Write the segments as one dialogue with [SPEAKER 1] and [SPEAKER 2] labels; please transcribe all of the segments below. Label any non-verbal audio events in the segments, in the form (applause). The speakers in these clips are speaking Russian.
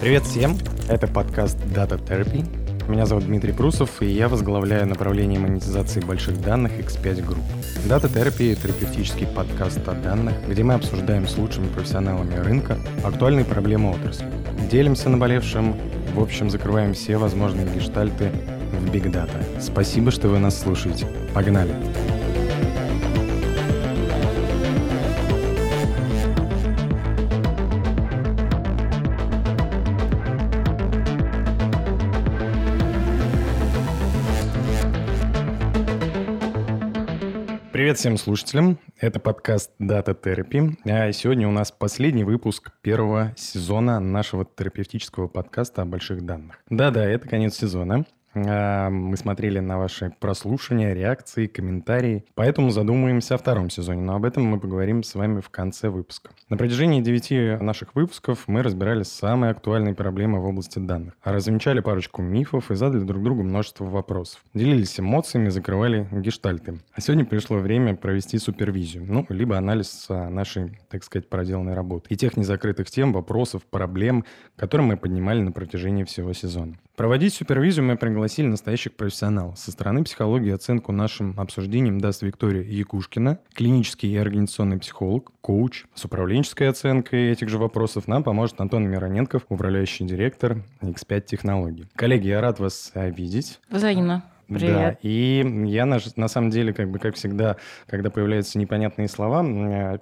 [SPEAKER 1] Привет всем! Это подкаст Data Therapy. Меня зовут Дмитрий Прусов, и я возглавляю направление монетизации больших данных X5 Group. Data Therapy — терапевтический подкаст о данных, где мы обсуждаем с лучшими профессионалами рынка актуальные проблемы отрасли. Делимся наболевшим, в общем, закрываем все возможные гештальты в Big Data. Спасибо, что вы нас слушаете. Погнали! Погнали! Привет всем слушателям. Это подкаст Data Therapy. А сегодня у нас последний выпуск первого сезона нашего терапевтического подкаста о больших данных. Да-да, это конец сезона. А, мы смотрели на ваши прослушивания, реакции, комментарии. Поэтому задумаемся о втором сезоне, но об этом мы поговорим с вами в конце выпуска. На протяжении девяти наших выпусков мы разбирали самые актуальные проблемы в области данных, а развенчали парочку мифов и задали друг другу множество вопросов. Делились эмоциями, закрывали гештальты. А сегодня пришло время провести супервизию, ну, либо анализ нашей, так сказать, проделанной работы и тех незакрытых тем, вопросов, проблем, которые мы поднимали на протяжении всего сезона. Проводить супервизию мы пригласили настоящих профессионалов. Со стороны психологии оценку нашим обсуждениям даст Виктория Якушкина, клинический и организационный психолог, коуч. С управленческой оценкой этих же вопросов нам поможет Антон Мироненков, управляющий директор X5 технологий. Коллеги, я рад вас видеть.
[SPEAKER 2] Взаимно. Привет.
[SPEAKER 1] Да, и я на, на самом деле, как бы, как всегда, когда появляются непонятные слова,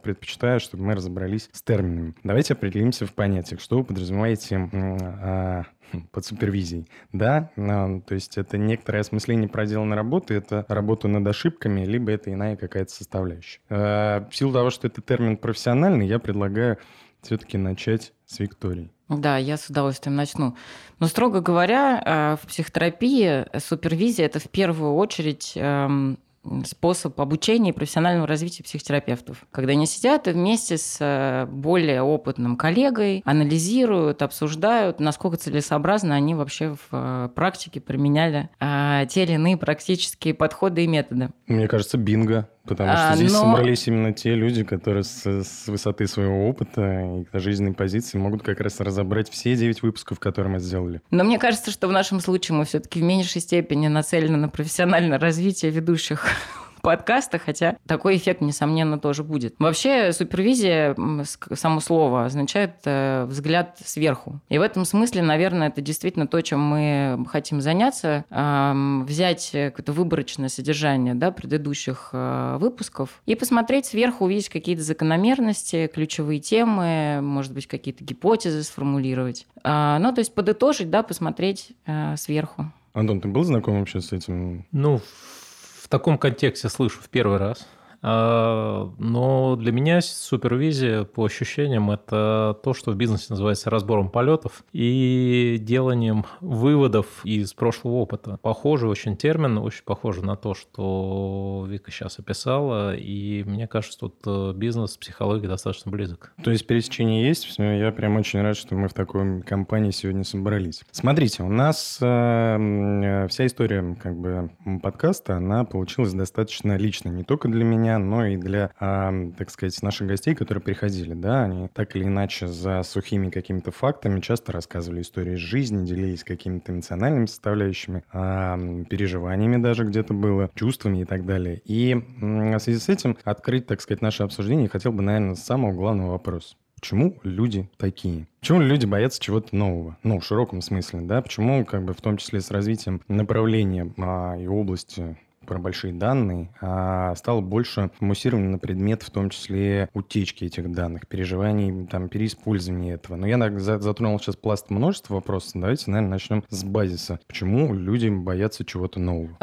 [SPEAKER 1] предпочитаю, чтобы мы разобрались с терминами. Давайте определимся в понятиях. Что вы подразумеваете а, (laughs) под супервизией. Да, то есть это некоторое осмысление проделанной работы, это работа над ошибками, либо это иная какая-то составляющая. А, в силу того, что это термин профессиональный, я предлагаю все-таки начать с Виктории.
[SPEAKER 2] Да, я с удовольствием начну. Но, строго говоря, э, в психотерапии супервизия – это в первую очередь эм, способ обучения и профессионального развития психотерапевтов. Когда они сидят и вместе с э, более опытным коллегой анализируют, обсуждают, насколько целесообразно они вообще в э, практике применяли а, те или иные практические подходы и методы.
[SPEAKER 1] Мне кажется, бинго. Потому что а, здесь но... собрались именно те люди, которые с, с высоты своего опыта и жизненной позиции могут как раз разобрать все девять выпусков, которые мы сделали.
[SPEAKER 2] Но мне кажется, что в нашем случае мы все-таки в меньшей степени нацелены на профессиональное развитие ведущих подкаста, хотя такой эффект, несомненно, тоже будет. Вообще, супервизия, само слово, означает э, взгляд сверху. И в этом смысле, наверное, это действительно то, чем мы хотим заняться, взять какое-то выборочное содержание да, предыдущих э, выпусков и посмотреть сверху, увидеть какие-то закономерности, ключевые темы, может быть, какие-то гипотезы сформулировать. А, ну, то есть подытожить, да, посмотреть э, сверху.
[SPEAKER 1] Антон, ты был знаком вообще с этим?
[SPEAKER 3] Ну, таком контексте слышу в первый раз. А, но для меня супервизия по ощущениям это то, что в бизнесе называется разбором полетов и деланием выводов из прошлого опыта. Похожий очень термин, очень похоже на то, что Вика сейчас описала, и мне кажется, тут э, бизнес, психология достаточно близок.
[SPEAKER 1] То есть пересечение есть, я прям очень рад, что мы в такой компании сегодня собрались. Смотрите, у нас э, вся история как бы подкаста, она получилась достаточно личной, не только для меня, меня, но и для, так сказать, наших гостей, которые приходили, да, они так или иначе за сухими какими-то фактами часто рассказывали истории из жизни, делились какими-то эмоциональными составляющими, переживаниями даже где-то было, чувствами и так далее. И э, в связи с этим открыть, так сказать, наше обсуждение хотел бы, наверное, с самого главного вопроса. Почему люди такие? Почему люди боятся чего-то нового? Ну, в широком смысле, да? Почему, как бы, в том числе с развитием направления а, и области про большие данные, а стало больше муссировано на предмет, в том числе утечки этих данных, переживаний, там, переиспользования этого. Но я затронул сейчас пласт множества вопросов. Давайте, наверное, начнем с базиса. Почему люди боятся чего-то нового?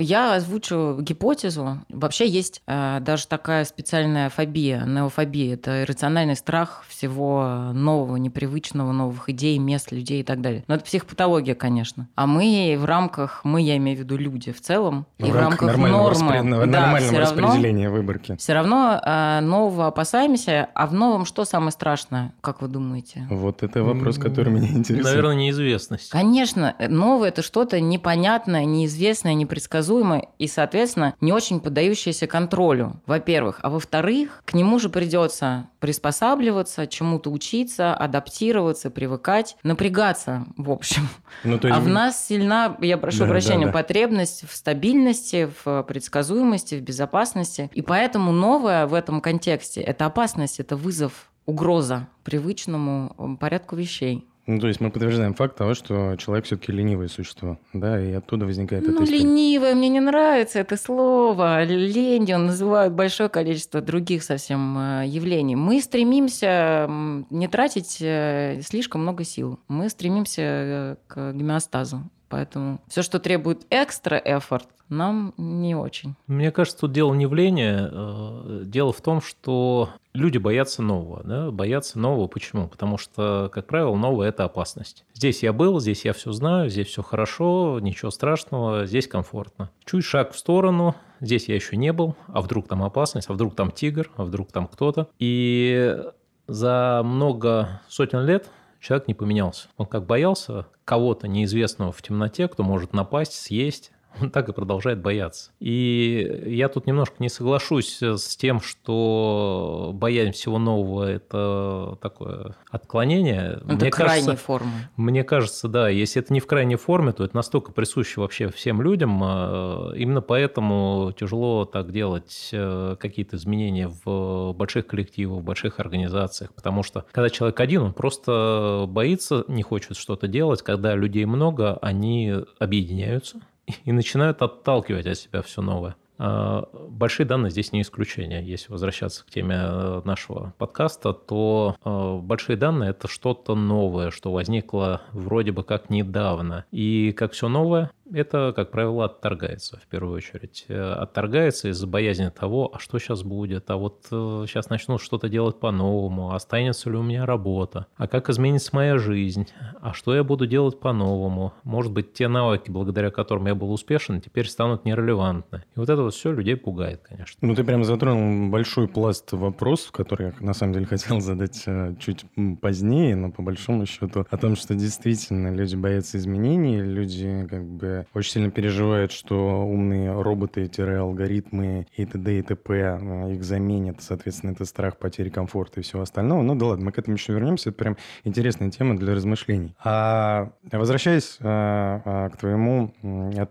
[SPEAKER 2] Я озвучу гипотезу. Вообще есть а, даже такая специальная фобия, неофобия. Это иррациональный страх всего нового, непривычного, новых идей, мест, людей и так далее. Но это психопатология, конечно. А мы в рамках, мы, я имею в виду люди в целом,
[SPEAKER 1] в и в рамках нормального нормы, распри... да, нормального распределения равно, выборки.
[SPEAKER 2] Все равно э, нового опасаемся, а в новом что самое страшное, как вы думаете?
[SPEAKER 1] Вот это вопрос, который меня интересует.
[SPEAKER 3] Наверное, неизвестность.
[SPEAKER 2] Конечно, новое – это что-то непонятное, неизвестное, непредсказуемое и, соответственно, не очень поддающееся контролю, во-первых. А во-вторых, к нему же придется приспосабливаться, чему-то учиться, адаптироваться, привыкать, напрягаться, в общем.
[SPEAKER 1] Ну, то есть...
[SPEAKER 2] А в нас сильна, я прошу
[SPEAKER 1] Да,
[SPEAKER 2] прощения,
[SPEAKER 1] да, да.
[SPEAKER 2] потребность в стабильности, в предсказуемости, в безопасности. И поэтому новое в этом контексте – это опасность, это вызов, угроза привычному порядку вещей.
[SPEAKER 1] Ну, то есть мы подтверждаем факт того, что человек все-таки ленивое существо, да, и оттуда возникает
[SPEAKER 2] Ну,
[SPEAKER 1] эта история.
[SPEAKER 2] ленивое, мне не нравится это слово. Ленью называют большое количество других совсем э, явлений. Мы стремимся не тратить э, слишком много сил. Мы стремимся э, к гомеостазу. Поэтому все, что требует экстра эфорт, нам не очень.
[SPEAKER 3] Мне кажется, тут дело не в лени, э, дело в том, что люди боятся нового. Да? Боятся нового почему? Потому что, как правило, новое – это опасность. Здесь я был, здесь я все знаю, здесь все хорошо, ничего страшного, здесь комфортно. Чуть шаг в сторону, здесь я еще не был, а вдруг там опасность, а вдруг там тигр, а вдруг там кто-то. И за много сотен лет человек не поменялся. Он как боялся кого-то неизвестного в темноте, кто может напасть, съесть, (laughs) он так и продолжает бояться. И я тут немножко не соглашусь с тем, что боязнь всего нового – это такое отклонение.
[SPEAKER 2] Это
[SPEAKER 3] Мне
[SPEAKER 2] крайней
[SPEAKER 3] кажется,
[SPEAKER 2] формы.
[SPEAKER 3] мне кажется, да, если это не в крайней форме, то это настолько присуще вообще всем людям. э, Именно поэтому тяжело так делать э, какие-то изменения в больших коллективах, в больших организациях. Потому что когда человек один, он просто боится, не хочет что-то делать. Когда людей много, они объединяются и начинают отталкивать от себя все новое. А, Большие данные здесь не исключение. Если возвращаться к теме э, нашего подкаста, то э, большие данные – это что-то новое, что возникло вроде бы как недавно. И как все новое, это, как правило, отторгается в первую очередь. Э, Отторгается из-за боязни того, а что сейчас будет, а вот сейчас начну что-то делать по-новому, останется ли у меня работа, а как изменится моя жизнь, а что я буду делать по-новому. Может быть, те навыки, благодаря которым я был успешен, теперь станут нерелевантны. И вот это вот все людей пугает, конечно.
[SPEAKER 1] Ну, ты прям затронул большой пласт вопросов, которые я на самом деле хотел задать э, чуть позднее, но по большому счету о том, что действительно люди боятся изменений, люди как бы очень сильно переживают, что умные роботы-алгоритмы и т.д. и т.п. э, их заменят, соответственно, это страх потери комфорта и всего остального. Ну да ладно, мы к этому еще вернемся, это прям интересная тема для размышлений. А возвращаясь а, а, к твоему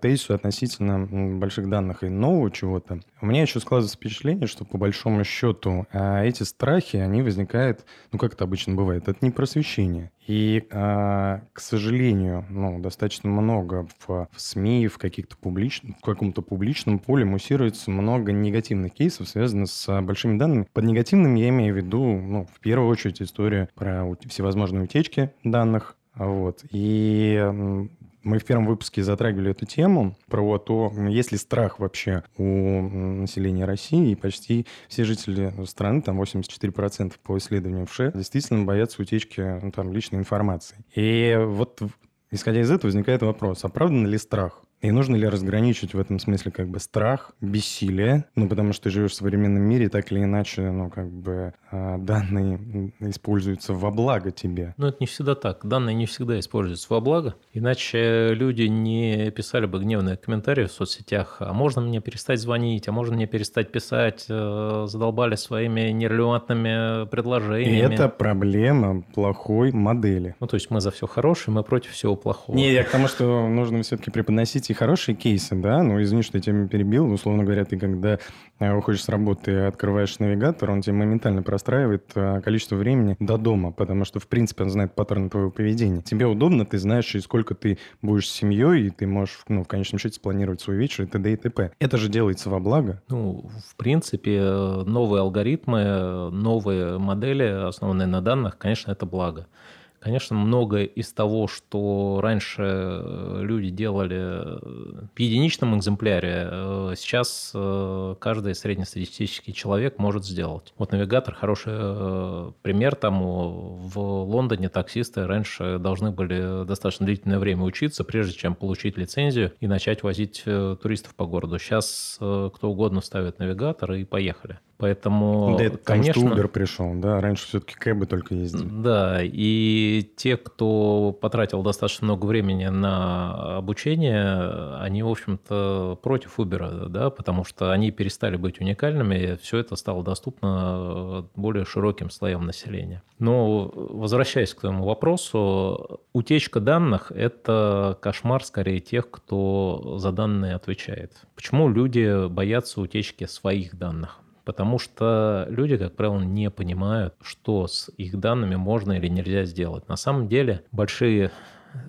[SPEAKER 1] тезису относительно больших данных и нового чего-то, у меня еще складывается впечатление, что по большому счету эти страхи, они возникают, ну как это обычно бывает, это не просвещение. И, к сожалению, ну, достаточно много в, СМИ, в, каких-то публичных, в каком-то публичном поле муссируется много негативных кейсов, связанных с а, большими данными. Под негативным я имею в виду, ну, в первую очередь, история про всевозможные утечки данных, вот. И мы в первом выпуске затрагивали эту тему про то, есть ли страх вообще у населения России, и почти все жители страны, там 84% по исследованиям ВШЭ, действительно боятся утечки ну, там, личной информации. И вот исходя из этого возникает вопрос, оправдан ли страх? И нужно ли разграничивать в этом смысле как бы страх, бессилие? Ну, потому что ты живешь в современном мире, так или иначе, ну, как бы а, данные используются во благо тебе.
[SPEAKER 3] Но это не всегда так. Данные не всегда используются во благо. Иначе люди не писали бы гневные комментарии в соцсетях. А можно мне перестать звонить? А можно мне перестать писать? Э, Задолбали своими нерелевантными
[SPEAKER 1] И
[SPEAKER 3] предложениями.
[SPEAKER 1] это проблема плохой модели.
[SPEAKER 3] Ну, то есть мы за все хорошее, мы против всего плохого.
[SPEAKER 1] Не, я к тому, что нужно все-таки преподносить и хорошие кейсы, да, ну, извини, что я тебя перебил, условно говоря, ты когда э, уходишь с работы и открываешь навигатор, он тебе моментально простраивает э, количество времени до дома, потому что, в принципе, он знает паттерн твоего поведения. Тебе удобно, ты знаешь, через сколько ты будешь с семьей, и ты можешь, ну, в конечном счете, спланировать свой вечер и т.д. и т.п. Это же делается во благо.
[SPEAKER 3] Ну, в принципе, э, новые алгоритмы, новые модели, основанные на данных, конечно, это благо. Конечно, многое из того, что раньше э, люди делали э, в единичном экземпляре, э, сейчас каждый среднестатистический человек может сделать. Вот навигатор хороший пример тому. В Лондоне таксисты раньше должны были достаточно длительное время учиться, прежде чем получить лицензию и начать возить туристов по городу. Сейчас кто угодно ставит навигатор и поехали. Поэтому,
[SPEAKER 1] да, это потому
[SPEAKER 3] конечно...
[SPEAKER 1] что Uber пришел, да, раньше все-таки кэбы только ездили.
[SPEAKER 3] Да, и И те, кто потратил достаточно много времени на обучение, они, в общем-то, против Uber, да, потому что они перестали быть уникальными, все это стало доступно более широким слоям населения. Но возвращаясь к твоему вопросу, утечка данных – это кошмар скорее тех, кто за данные отвечает. Почему люди боятся утечки своих данных? Потому что люди, как правило, не понимают, что с их данными можно или нельзя сделать. На самом деле большие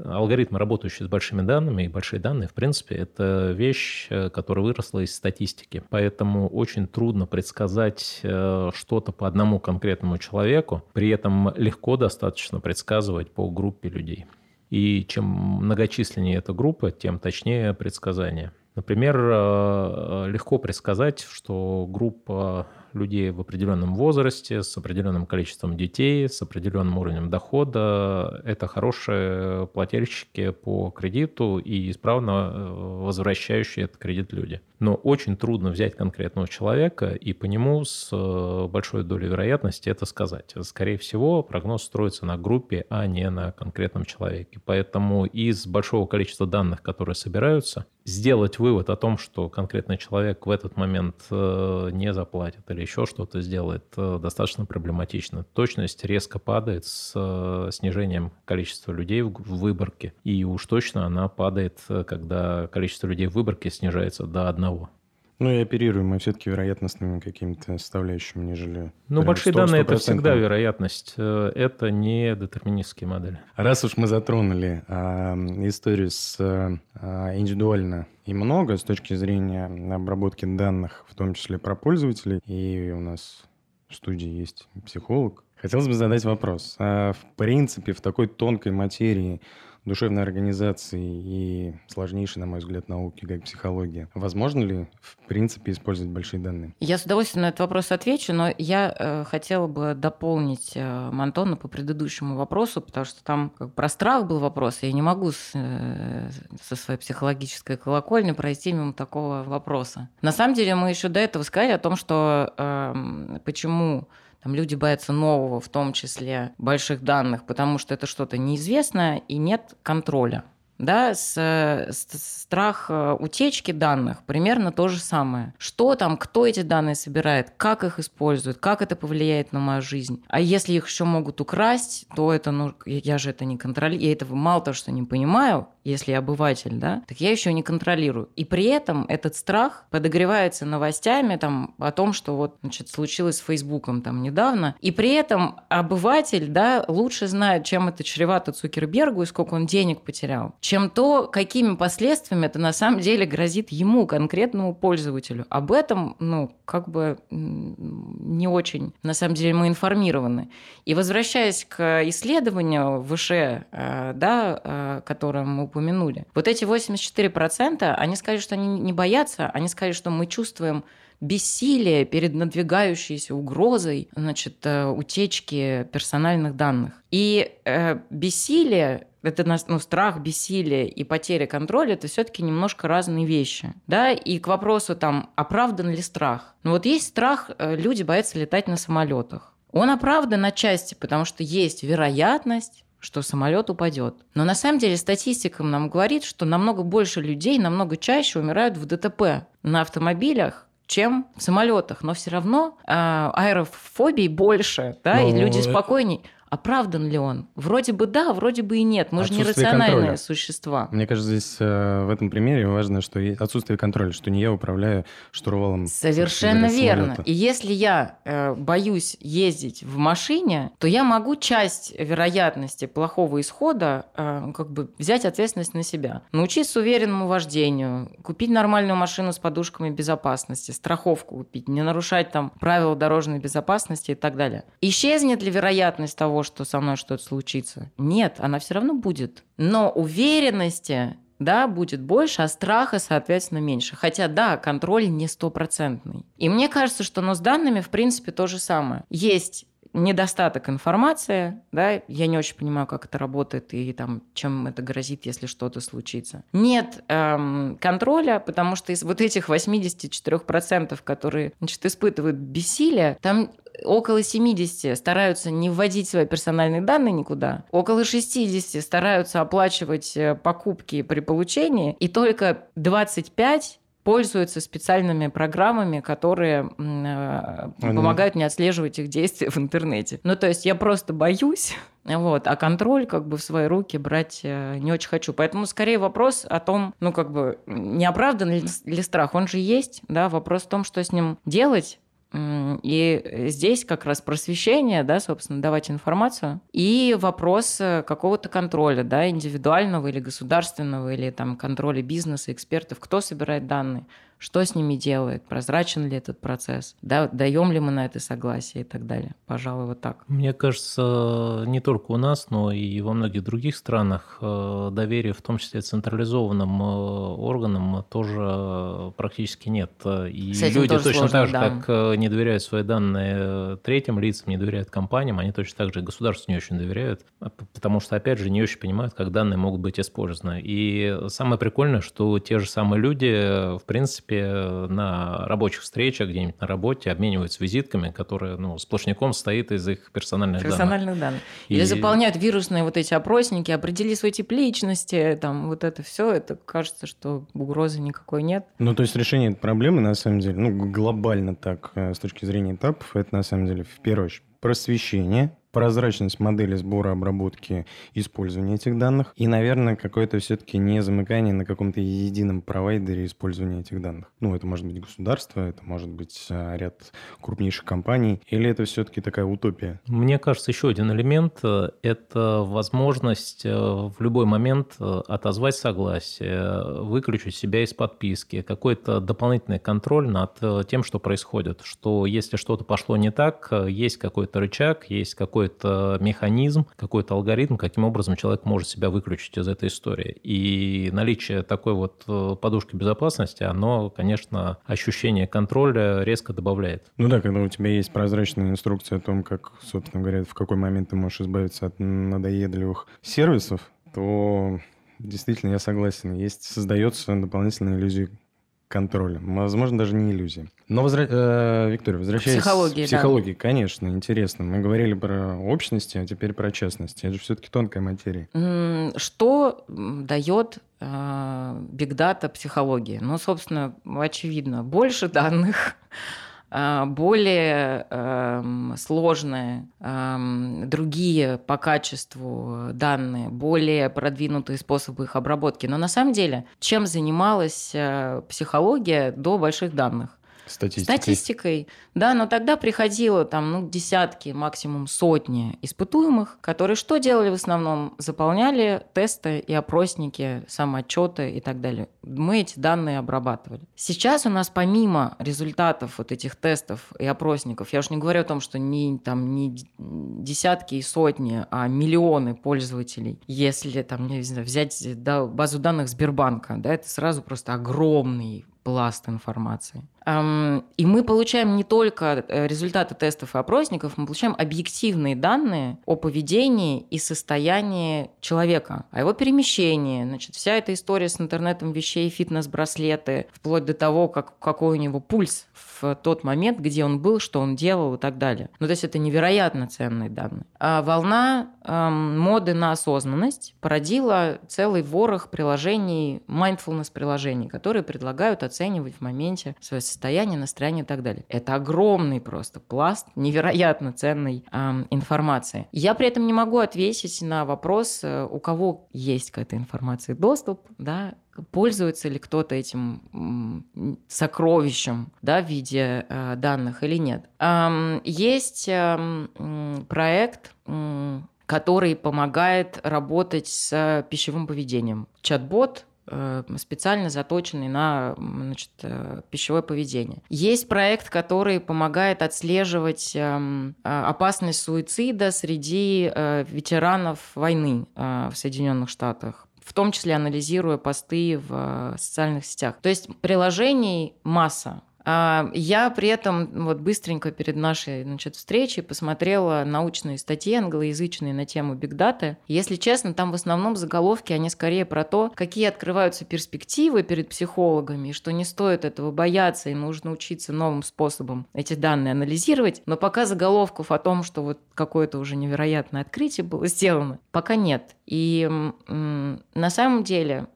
[SPEAKER 3] алгоритмы, работающие с большими данными, и большие данные, в принципе, это вещь, э, которая выросла из статистики. Поэтому очень трудно предсказать э, что-то по одному конкретному человеку, при этом легко достаточно предсказывать по группе людей. И чем многочисленнее эта группа, тем точнее предсказание. Например, э, легко предсказать, что группа людей в определенном возрасте, с определенным количеством детей, с определенным уровнем дохода. Это хорошие плательщики по кредиту и исправно э, возвращающие этот кредит люди. Но очень трудно взять конкретного человека и по нему с э, большой долей вероятности это сказать. Скорее всего, прогноз строится на группе, а не на конкретном человеке. Поэтому из большого количества данных, которые собираются, сделать вывод о том, что конкретный человек в этот момент э, не заплатит или еще что-то сделает, э, достаточно проблематично. Точность резко падает с э, снижением количества людей в выборке. И уж точно она падает, когда количество людей в выборке снижается до одного.
[SPEAKER 1] Ну и оперируем мы все-таки вероятностными какими-то составляющими, нежели...
[SPEAKER 3] Ну, большие 100, данные – это всегда вероятность. Это не детерминистские модели.
[SPEAKER 1] Раз уж мы затронули а, историю с а, индивидуально и много с точки зрения обработки данных, в том числе про пользователей, и у нас в студии есть психолог, Хотелось бы задать вопрос. А в принципе, в такой тонкой материи душевной организации и сложнейшей, на мой взгляд, науки, как психология. Возможно ли, в принципе, использовать большие данные?
[SPEAKER 2] Я с удовольствием на этот вопрос отвечу, но я э, хотела бы дополнить э, Антона по предыдущему вопросу, потому что там как, про страх был вопрос, и я не могу с, э, со своей психологической колокольни пройти мимо такого вопроса. На самом деле мы еще до этого сказали о том, что э, почему там люди боятся нового, в том числе больших данных, потому что это что-то неизвестное и нет контроля. Да, с, с, страх э, утечки данных примерно то же самое. Что там, кто эти данные собирает, как их используют, как это повлияет на мою жизнь. А если их еще могут украсть, то это, ну, я же это не контролирую, я этого мало того, что не понимаю, если я обыватель, да, так я еще не контролирую. И при этом этот страх подогревается новостями там, о том, что вот значит, случилось с Фейсбуком там недавно. И при этом обыватель да, лучше знает, чем это чревато Цукербергу и сколько он денег потерял, чем то, какими последствиями это на самом деле грозит ему, конкретному пользователю. Об этом, ну, как бы не очень, на самом деле, мы информированы. И возвращаясь к исследованию выше, э, да, э, которое мы упомянули. Вот эти 84%, они сказали, что они не боятся, они сказали, что мы чувствуем бессилие перед надвигающейся угрозой значит, э, утечки персональных данных. И э, бессилие это ну, страх, бессилие и потеря контроля это все-таки немножко разные вещи. Да? И к вопросу там, оправдан ли страх. Ну вот есть страх, э, люди боятся летать на самолетах. Он оправдан отчасти, потому что есть вероятность, что самолет упадет. Но на самом деле статистика нам говорит, что намного больше людей, намного чаще умирают в ДТП на автомобилях, чем в самолетах. Но все равно э, аэрофобий больше, да, Но и люди спокойнее. Оправдан ли он? Вроде бы да, вроде бы и нет. Мы же не рациональные контроля. существа.
[SPEAKER 1] Мне кажется, здесь э, в этом примере важно, что есть отсутствие контроля, что не я управляю штурвалом.
[SPEAKER 2] Совершенно верно. И если я э, боюсь ездить в машине, то я могу часть вероятности плохого исхода э, как бы взять ответственность на себя. Научиться уверенному вождению, купить нормальную машину с подушками безопасности, страховку купить, не нарушать там правила дорожной безопасности и так далее. Исчезнет ли вероятность того, того, что со мной что-то случится. Нет, она все равно будет. Но уверенности да, будет больше, а страха, соответственно, меньше. Хотя, да, контроль не стопроцентный. И мне кажется, что но с данными, в принципе, то же самое. Есть недостаток информации, да, я не очень понимаю, как это работает и там, чем это грозит, если что-то случится. Нет эм, контроля, потому что из вот этих 84%, которые значит, испытывают бессилие, там около 70 стараются не вводить свои персональные данные никуда, около 60 стараются оплачивать э, покупки при получении, и только 25 пользуются специальными программами, которые э, помогают не отслеживать их действия в интернете. Ну, то есть я просто боюсь, вот, а контроль как бы в свои руки брать э, не очень хочу. Поэтому скорее вопрос о том, ну, как бы, не оправдан ли, ли страх, он же есть, да, вопрос в том, что с ним делать, и здесь как раз просвещение, да, собственно, давать информацию, и вопрос э, какого-то контроля, да, индивидуального или государственного, или там контроля бизнеса, экспертов, кто собирает данные, что с ними делает, прозрачен ли этот процесс, да, даем ли мы на это согласие и так далее. Пожалуй, вот так.
[SPEAKER 3] Мне кажется, не только у нас, но и во многих других странах э, доверия, в том числе централизованным э, органам, тоже практически нет. И люди точно сложно, так же, да. как э, не доверяют свои данные третьим лицам, не доверяют компаниям, они точно так же государству не очень доверяют, потому что, опять же, не очень понимают, как данные могут быть использованы. И самое прикольное, что те же самые люди, в принципе, принципе, на рабочих встречах где-нибудь на работе обмениваются визитками, которые ну, сплошняком стоит из их персональных,
[SPEAKER 2] персональных данных. данных. И... Или заполняют вирусные вот эти опросники, определи свой тип личности, там вот это все, это кажется, что угрозы никакой нет.
[SPEAKER 1] Ну, то есть решение этой проблемы, на самом деле, ну, глобально так, э, с точки зрения этапов, это на самом деле в первую очередь просвещение, прозрачность модели сбора, обработки, использования этих данных и, наверное, какое-то все-таки не замыкание на каком-то едином провайдере использования этих данных. Ну, это может быть государство, это может быть а, ряд крупнейших компаний, или это все-таки такая утопия?
[SPEAKER 3] Мне кажется, еще один элемент э, – это возможность э, в любой момент э, отозвать согласие, выключить себя из подписки, какой-то дополнительный контроль над тем, что происходит, что если что-то пошло не так, есть какой-то рычаг, есть какой какой-то механизм, какой-то алгоритм, каким образом человек может себя выключить из этой истории. И наличие такой вот э, подушки безопасности, оно, конечно, ощущение контроля резко добавляет.
[SPEAKER 1] Ну да, когда у тебя есть прозрачная инструкция о том, как, собственно говоря, в какой момент ты можешь избавиться от надоедливых сервисов, то действительно я согласен. Есть, создается дополнительная иллюзия контроля. Возможно, даже не иллюзия. Но, возра... э, Виктория, возвращаясь
[SPEAKER 2] психологии,
[SPEAKER 1] к психологии, да. конечно, интересно. Мы говорили про общности, а теперь про частности. Это же все-таки тонкая материя.
[SPEAKER 2] Что дает бигдата э, психологии? Ну, собственно, очевидно, больше данных, более э, сложные, э, другие по качеству данные, более продвинутые способы их обработки. Но на самом деле, чем занималась э, психология до больших данных?
[SPEAKER 1] Статистикой.
[SPEAKER 2] Статистикой, да, но тогда приходило там, ну, десятки, максимум сотни испытуемых, которые что делали в основном? Заполняли тесты и опросники, самоотчеты и так далее. Мы эти данные обрабатывали. Сейчас у нас помимо результатов вот этих тестов и опросников, я уж не говорю о том, что не, там, не десятки и сотни, а миллионы пользователей, если там, не знаю, взять да, базу данных Сбербанка, да, это сразу просто огромный пласт информации. И мы получаем не только э, результаты тестов и опросников, мы получаем объективные данные о поведении и состоянии человека, о его перемещении. Значит, вся эта история с интернетом вещей, фитнес-браслеты, вплоть до того, как, какой у него пульс в тот момент, где он был, что он делал и так далее. Ну, то есть это невероятно ценные данные. А волна эм, моды на осознанность породила целый ворох приложений, mindfulness приложений, которые предлагают оценивать в моменте свое состояние, настроение и так далее. Это огромный просто пласт невероятно ценной э, информации. Я при этом не могу ответить на вопрос, э, у кого есть к этой информации доступ, да, пользуется ли кто-то этим сокровищем да, в виде э, данных или нет. Эм, есть э, проект, э, который помогает работать с пищевым поведением. Чат-бот специально заточенный на значит, э, пищевое поведение. Есть проект, который помогает отслеживать эм, э, опасность суицида среди ветеранов войны в Соединенных Штатах в том числе анализируя посты в социальных сетях. То есть приложений масса. А, я при этом вот быстренько перед нашей значит, встречей посмотрела научные статьи англоязычные на тему бигдаты. Если честно, там в основном заголовки, они скорее про то, какие открываются перспективы перед психологами, что не стоит этого бояться и нужно учиться новым способом эти данные анализировать. Но пока заголовков о том, что вот какое-то уже невероятное открытие было сделано, пока нет. И на самом деле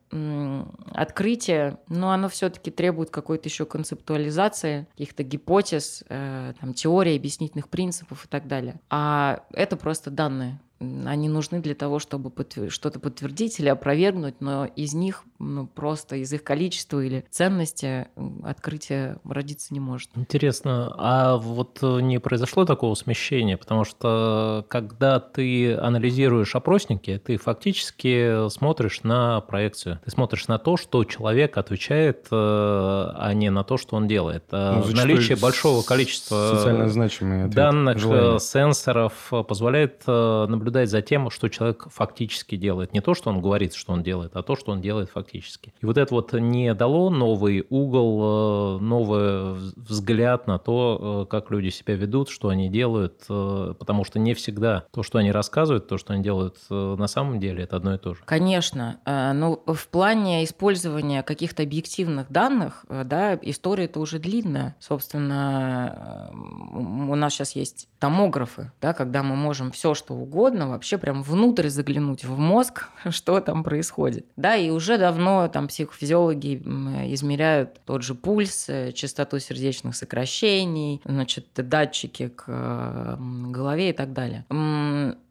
[SPEAKER 2] открытие, но оно все-таки требует какой-то еще концептуализации, каких-то гипотез, э, там, теории, объяснительных принципов и так далее. А это просто данные они нужны для того, чтобы подтвер... что-то подтвердить или опровергнуть, но из них, ну, просто из их количества или ценности открытие родиться не может.
[SPEAKER 3] Интересно, а вот э, не произошло такого смещения? Потому что когда ты анализируешь опросники, ты фактически смотришь на проекцию. Ты смотришь на то, что человек отвечает, э, а не на то, что он делает. А ну, Наличие большого количества
[SPEAKER 1] социально значимые
[SPEAKER 3] данных, желания. сенсоров позволяет наблюдать наблюдать за тем, что человек фактически делает. Не то, что он говорит, что он делает, а то, что он делает фактически. И вот это вот не дало новый угол, э, новый взгляд на то, э, как люди себя ведут, что они делают, э, потому что не всегда то, что они рассказывают, то, что они делают на самом деле, это одно и то же.
[SPEAKER 2] Конечно. Но в плане использования каких-то объективных данных, да, история это уже длинная. Собственно, у нас сейчас есть томографы, да, когда мы можем все что угодно можно вообще прям внутрь заглянуть в мозг, (laughs) что там происходит. Да, и уже давно там психофизиологи измеряют тот же пульс, э, частоту сердечных сокращений, значит, датчики к голове и так далее.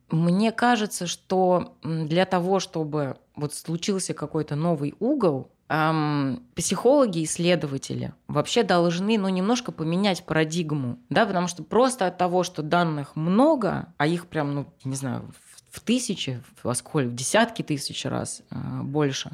[SPEAKER 2] Мне кажется, что для того, чтобы вот случился какой-то новый угол, эм, психологи, исследователи вообще должны, ну, немножко поменять парадигму, да, потому что просто от того, что данных много, а их прям, ну, не знаю, в тысячи, во сколько, в десятки тысяч раз э, больше,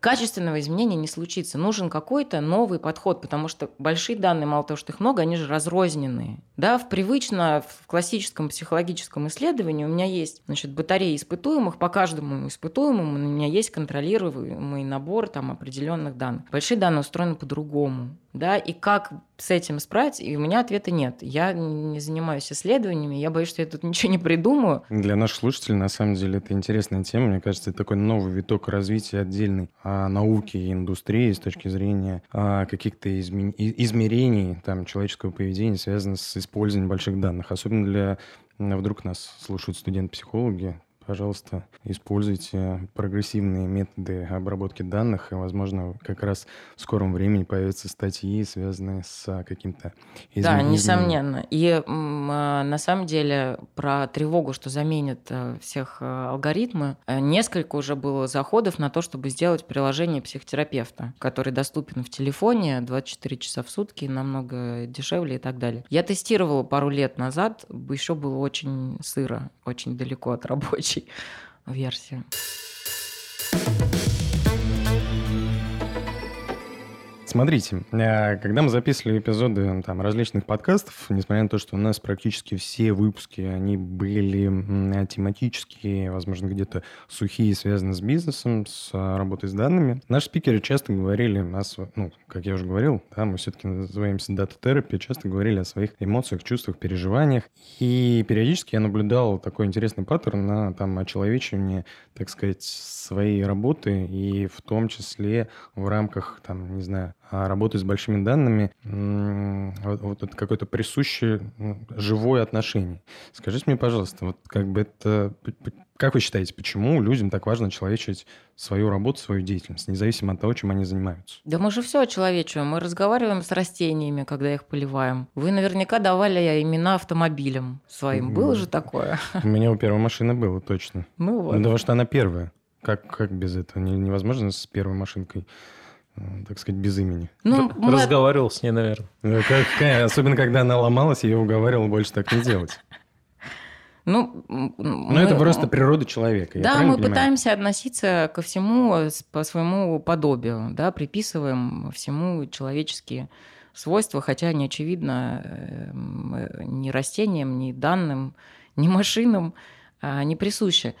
[SPEAKER 2] качественного изменения не случится. Нужен какой-то новый подход, потому что большие данные, мало того, что их много, они же разрозненные. Да, в привычно, в классическом психологическом исследовании у меня есть значит, батарея испытуемых, по каждому испытуемому у меня есть контролируемый набор там, определенных данных. Большие данные устроены по-другому да, и как с этим справиться, и у меня ответа нет. Я не занимаюсь исследованиями, я боюсь, что я тут (laughs) ничего не придумаю.
[SPEAKER 1] Для наших слушателей, на самом деле, это интересная тема. Мне кажется, это такой новый виток развития отдельной а, науки и индустрии с точки зрения а, каких-то изме... измерений там, человеческого поведения, связанных с использованием больших данных. Особенно для Вдруг нас слушают студенты-психологи, пожалуйста, используйте прогрессивные методы обработки данных, и, возможно, как раз в скором времени появятся статьи, связанные с каким-то
[SPEAKER 2] Да, несомненно. И а, на самом деле про тревогу, что заменят э, всех э, алгоритмы, э, несколько уже было заходов на то, чтобы сделать приложение психотерапевта, который доступен в телефоне 24 часа в сутки, намного дешевле и так далее. Я тестировала пару лет назад, еще было очень сыро, очень далеко от рабочей следующей.
[SPEAKER 1] Смотрите, э, когда мы записывали эпизоды там, различных подкастов, несмотря на то, что у нас практически все выпуски, они были тематические, возможно, где-то сухие, связаны с бизнесом, с а, работой с данными, наши спикеры часто говорили, о, ну, как я уже говорил, да, мы все-таки называемся дата-терапи, часто говорили о своих эмоциях, чувствах, переживаниях. И периодически я наблюдал такой интересный паттерн на там, очеловечивание, так сказать, своей работы, и в том числе в рамках, там, не знаю, а работы с большими данными, вот, вот это какое-то присущее ну, живое отношение. Скажите мне, пожалуйста, вот как бы это... Как вы считаете, почему людям так важно человечить свою работу, свою деятельность, независимо от того, чем они занимаются?
[SPEAKER 2] Да мы же все человечиваем. Мы разговариваем с растениями, когда их поливаем. Вы наверняка давали имена автомобилям своим. Было же такое?
[SPEAKER 1] У меня у первой машины было, точно.
[SPEAKER 2] Ну вот.
[SPEAKER 1] Потому что она первая. Как, как без этого? Невозможно с первой машинкой так сказать, без имени.
[SPEAKER 3] Ну, мы... Разговаривал с ней, наверное. Ну,
[SPEAKER 1] как, особенно, когда она ломалась, я уговаривал больше так не делать.
[SPEAKER 2] Ну,
[SPEAKER 1] Но мы... это просто природа человека.
[SPEAKER 2] Да, мы понимаю? пытаемся относиться ко всему по своему подобию, да, приписываем всему человеческие свойства, хотя не очевидно эм, ни растениям, ни данным, ни машинам а, не присущи.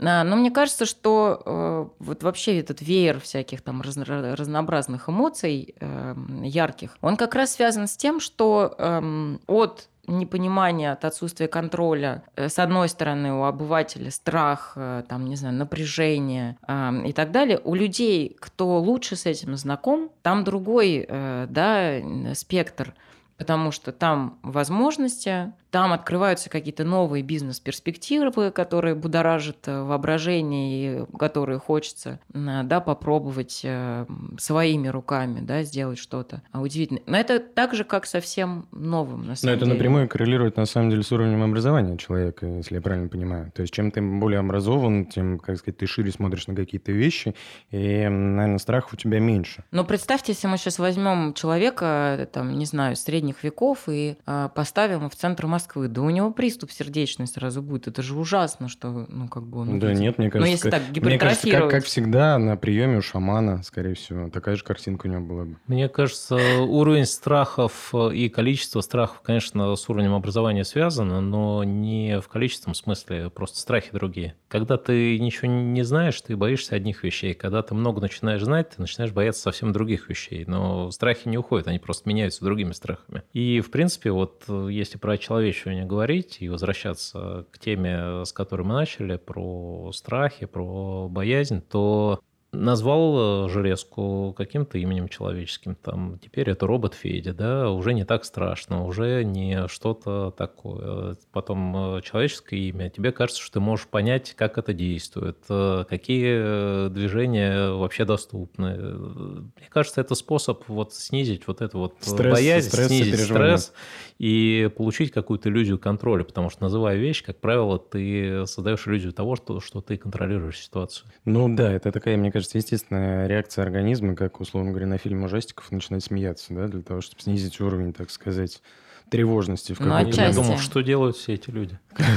[SPEAKER 2] А, но мне кажется, что э, вот вообще этот веер всяких там разнообразных эмоций э, ярких, он как раз связан с тем, что эм, от непонимание, от отсутствия контроля, э, с одной стороны, у обывателя страх, там, не знаю, напряжение э, и так далее. У людей, кто лучше с этим знаком, там другой, э, да, спектр потому что там возможности, там открываются какие-то новые бизнес-перспективы, которые будоражат э, воображение и которые хочется да, попробовать э, своими руками да, сделать что-то удивительное. Но это так же, как совсем новым, на самом
[SPEAKER 1] Но это
[SPEAKER 2] деле.
[SPEAKER 1] напрямую коррелирует, на самом деле, с уровнем образования человека, если я правильно понимаю. То есть чем ты более образован, тем, как сказать, ты шире смотришь на какие-то вещи, и, наверное, страхов у тебя меньше.
[SPEAKER 2] Но представьте, если мы сейчас возьмем человека, там, не знаю, средних веков и э, поставим его в центр Москвы, да у него приступ сердечный сразу будет. Это же ужасно, что, ну, как бы он...
[SPEAKER 1] Да нет, мне кажется...
[SPEAKER 2] Но если
[SPEAKER 1] как,
[SPEAKER 2] так
[SPEAKER 1] мне кажется, как, как всегда, на приеме у шамана, скорее всего, такая же картинка у него была бы.
[SPEAKER 3] Мне кажется, уровень страхов и количество страхов, конечно, с уровнем образования связано, но не в количественном смысле, просто страхи другие. Когда ты ничего не знаешь, ты боишься одних вещей. Когда ты много начинаешь знать, ты начинаешь бояться совсем других вещей. Но страхи не уходят, они просто меняются другими страхами. И, в принципе, вот если про человечество человечивание говорить и возвращаться к теме, с которой мы начали, про страхи, про боязнь, то назвал э, железку каким-то именем человеческим, там, теперь это робот Федя, да, уже не так страшно, уже не что-то такое. Потом э, человеческое имя, тебе кажется, что ты можешь понять, как это действует, э, какие движения вообще доступны. Мне кажется, это способ вот снизить вот это вот
[SPEAKER 1] стресс,
[SPEAKER 3] боязнь,
[SPEAKER 1] стресс
[SPEAKER 3] снизить стресс и получить какую-то иллюзию контроля, потому что называя вещь, как правило, ты создаешь иллюзию того, что, что ты контролируешь ситуацию.
[SPEAKER 1] Ну да, это такая, мне кажется, естественная реакция организма, как, условно говоря, на фильм ужастиков начинать смеяться, да, для того, чтобы снизить уровень, так сказать, тревожности в
[SPEAKER 2] Ну,
[SPEAKER 1] какой-то
[SPEAKER 2] отчасти.
[SPEAKER 3] Я думал, что делают все эти люди. (laughs)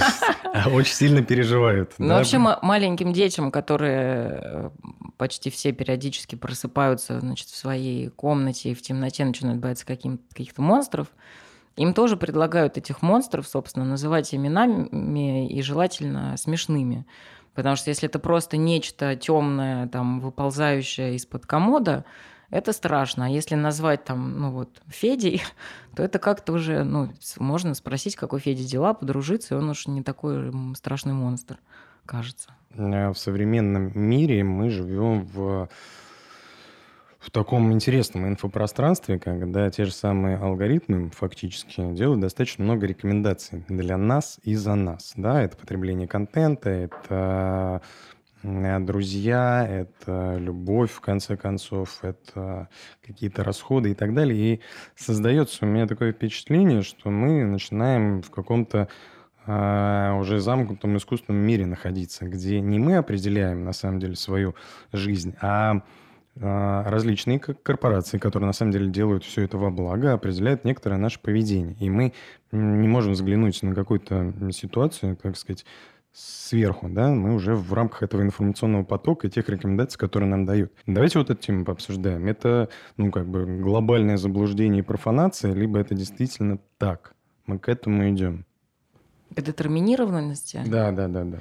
[SPEAKER 1] А Очень сильно переживают.
[SPEAKER 2] Ну, вообще, ма- маленьким детям, которые э, почти все периодически просыпаются значит, в своей комнате и в темноте начинают бояться каких-то монстров, им тоже предлагают этих монстров, собственно, называть именами и желательно смешными. Потому что если это просто нечто темное, там, выползающее из-под комода, это страшно. А если назвать там, ну вот, Федей, (laughs) то это как-то уже, ну, можно спросить, какой Феде дела, подружиться, и он уж не такой страшный монстр, кажется.
[SPEAKER 1] Э, В современном мире мы живем в в таком интересном инфопространстве, когда те же самые алгоритмы фактически делают достаточно много рекомендаций для нас и за нас. Да, это потребление контента, это э, друзья, это любовь, в конце концов, это какие-то расходы и так далее. И создается у меня такое впечатление, что мы начинаем в каком-то а, уже замкнутом искусственном мире находиться, где не мы определяем на самом деле свою жизнь, а, различные к- корпорации, которые на самом деле делают все это во благо, определяют некоторое наше поведение. И мы не можем взглянуть на какую-то ситуацию, как сказать, сверху, да, мы уже в рамках этого информационного потока и тех рекомендаций, которые нам дают. Давайте вот эту тему пообсуждаем. Это, ну, как бы глобальное заблуждение и профанация, либо это действительно так? Мы к этому идем.
[SPEAKER 2] К детерминированности.
[SPEAKER 1] Да, да, да, да.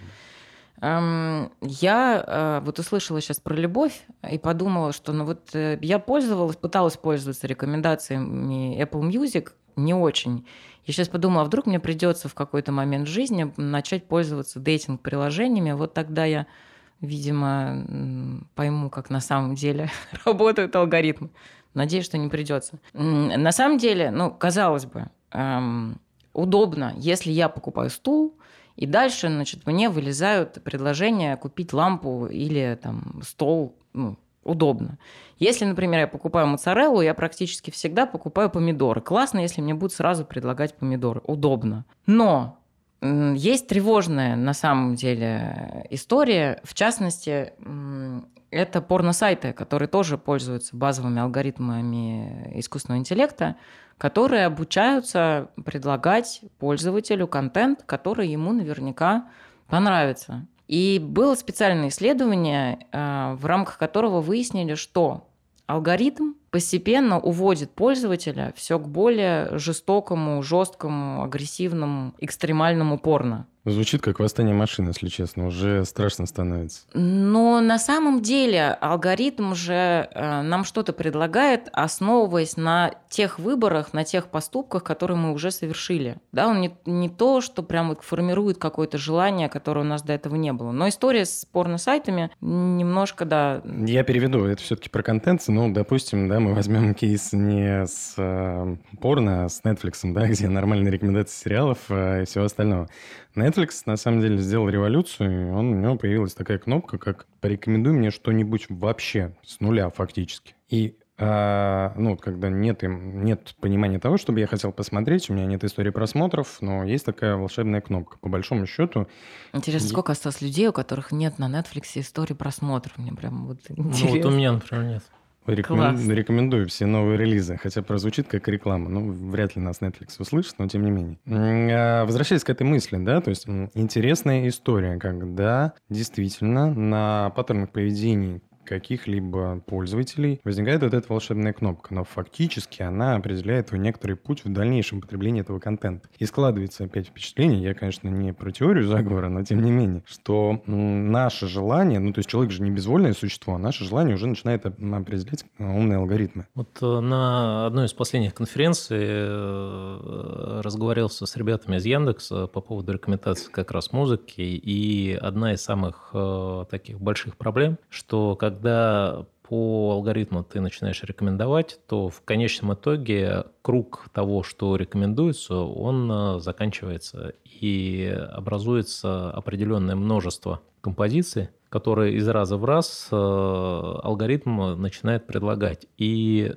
[SPEAKER 2] Я э, вот услышала сейчас про любовь и подумала, что ну вот э, я пользовалась, пыталась пользоваться рекомендациями Apple Music, не очень. Я сейчас подумала, а вдруг мне придется в какой-то момент жизни начать пользоваться дейтинг-приложениями, вот тогда я, видимо, пойму, как на самом деле (laughs) работают алгоритмы. Надеюсь, что не придется. На самом деле, ну, казалось бы, эм, удобно, если я покупаю стул, и дальше, значит, мне вылезают предложения купить лампу или там стол, ну, удобно. Если, например, я покупаю моцареллу, я практически всегда покупаю помидоры. Классно, если мне будут сразу предлагать помидоры. Удобно. Но есть тревожная на самом деле история. В частности, это порносайты, которые тоже пользуются базовыми алгоритмами искусственного интеллекта, которые обучаются предлагать пользователю контент, который ему наверняка понравится. И было специальное исследование, э, в рамках которого выяснили, что алгоритм постепенно уводит пользователя все к более жестокому, жесткому, агрессивному, экстремальному порно.
[SPEAKER 1] Звучит как восстание машин, если честно. Уже страшно становится.
[SPEAKER 2] Но на самом деле алгоритм же э, нам что-то предлагает, основываясь на тех выборах, на тех поступках, которые мы уже совершили. Да, он не, не то, что прям вот формирует какое-то желание, которое у нас до этого не было. Но история с порно-сайтами немножко, да...
[SPEAKER 1] Я переведу. Это все-таки про контент. Ну, допустим, да, мы возьмем кейс не с э, порно, а с Netflix, да, (laughs) где нормальные рекомендации сериалов э, и всего остального. Netflix на самом деле сделал революцию, и он, у него появилась такая кнопка, как «порекомендуй мне что-нибудь вообще с нуля фактически». И а, ну, когда нет, им, нет понимания того, чтобы я хотел посмотреть, у меня нет истории просмотров, но есть такая волшебная кнопка. По большому счету...
[SPEAKER 2] Интересно, я... сколько осталось людей, у которых нет на Netflix истории просмотров? Мне прям вот интересно. Ну,
[SPEAKER 3] вот у меня, например, нет.
[SPEAKER 1] Рекомен... Рекомендую все новые релизы, хотя прозвучит как реклама. Ну, вряд ли нас Netflix услышит, но тем не менее. А, возвращаясь к этой мысли, да, то есть интересная история, когда действительно на паттернах поведения каких-либо пользователей возникает вот эта волшебная кнопка, но фактически она определяет твой некоторый путь в дальнейшем потреблении этого контента. И складывается опять впечатление, я, конечно, не про теорию заговора, но тем не менее, что наше желание, ну то есть человек же не безвольное существо, а наше желание уже начинает определять умные алгоритмы.
[SPEAKER 3] Вот э, на одной из последних конференций э, разговаривался с ребятами из Яндекса по поводу рекомендаций как раз музыки, и одна из самых э, таких больших проблем, что как когда по алгоритму ты начинаешь рекомендовать, то в конечном итоге круг того, что рекомендуется, он э, заканчивается и образуется определенное множество композиций, которые из раза в раз э, алгоритм начинает предлагать. И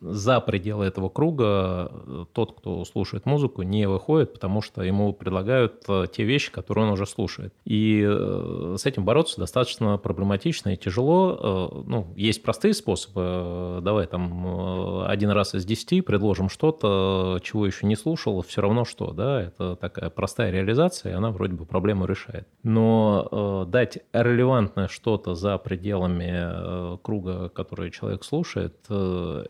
[SPEAKER 3] за пределы этого круга э, тот, кто слушает музыку, не выходит, потому что ему предлагают э, те вещи, которые он уже слушает. И э, с этим бороться достаточно проблематично и тяжело. Ну, есть простые способы. Давай там один раз из десяти предложим что-то, чего еще не слушал, все равно что, да, это такая простая реализация, и она вроде бы проблему решает. Но дать релевантное что-то за пределами круга, который человек слушает,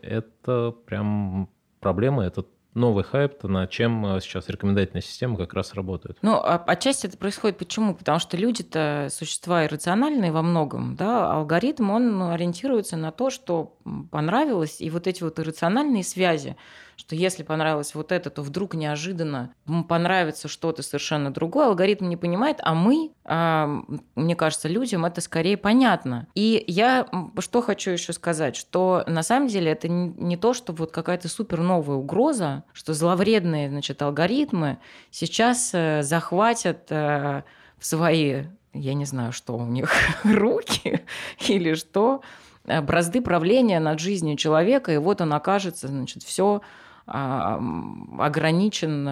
[SPEAKER 3] это прям проблема, это новый хайп, на чем э, сейчас рекомендательная система как раз работает.
[SPEAKER 2] Ну, а, отчасти это происходит почему? Потому что люди-то существа иррациональные во многом, да, алгоритм, он ориентируется на то, что понравилось, и вот эти вот иррациональные связи, что если понравилось вот это, то вдруг неожиданно понравится что-то совершенно другое, алгоритм не понимает, а мы, а, мне кажется, людям это скорее понятно. И я что хочу еще сказать, что на самом деле это не то, что вот какая-то супер новая угроза, что зловредные, значит, алгоритмы сейчас э, захватят э, в свои, я не знаю, что у них, (laughs) руки или что, э, бразды правления над жизнью человека, и вот он окажется, значит, все ограничен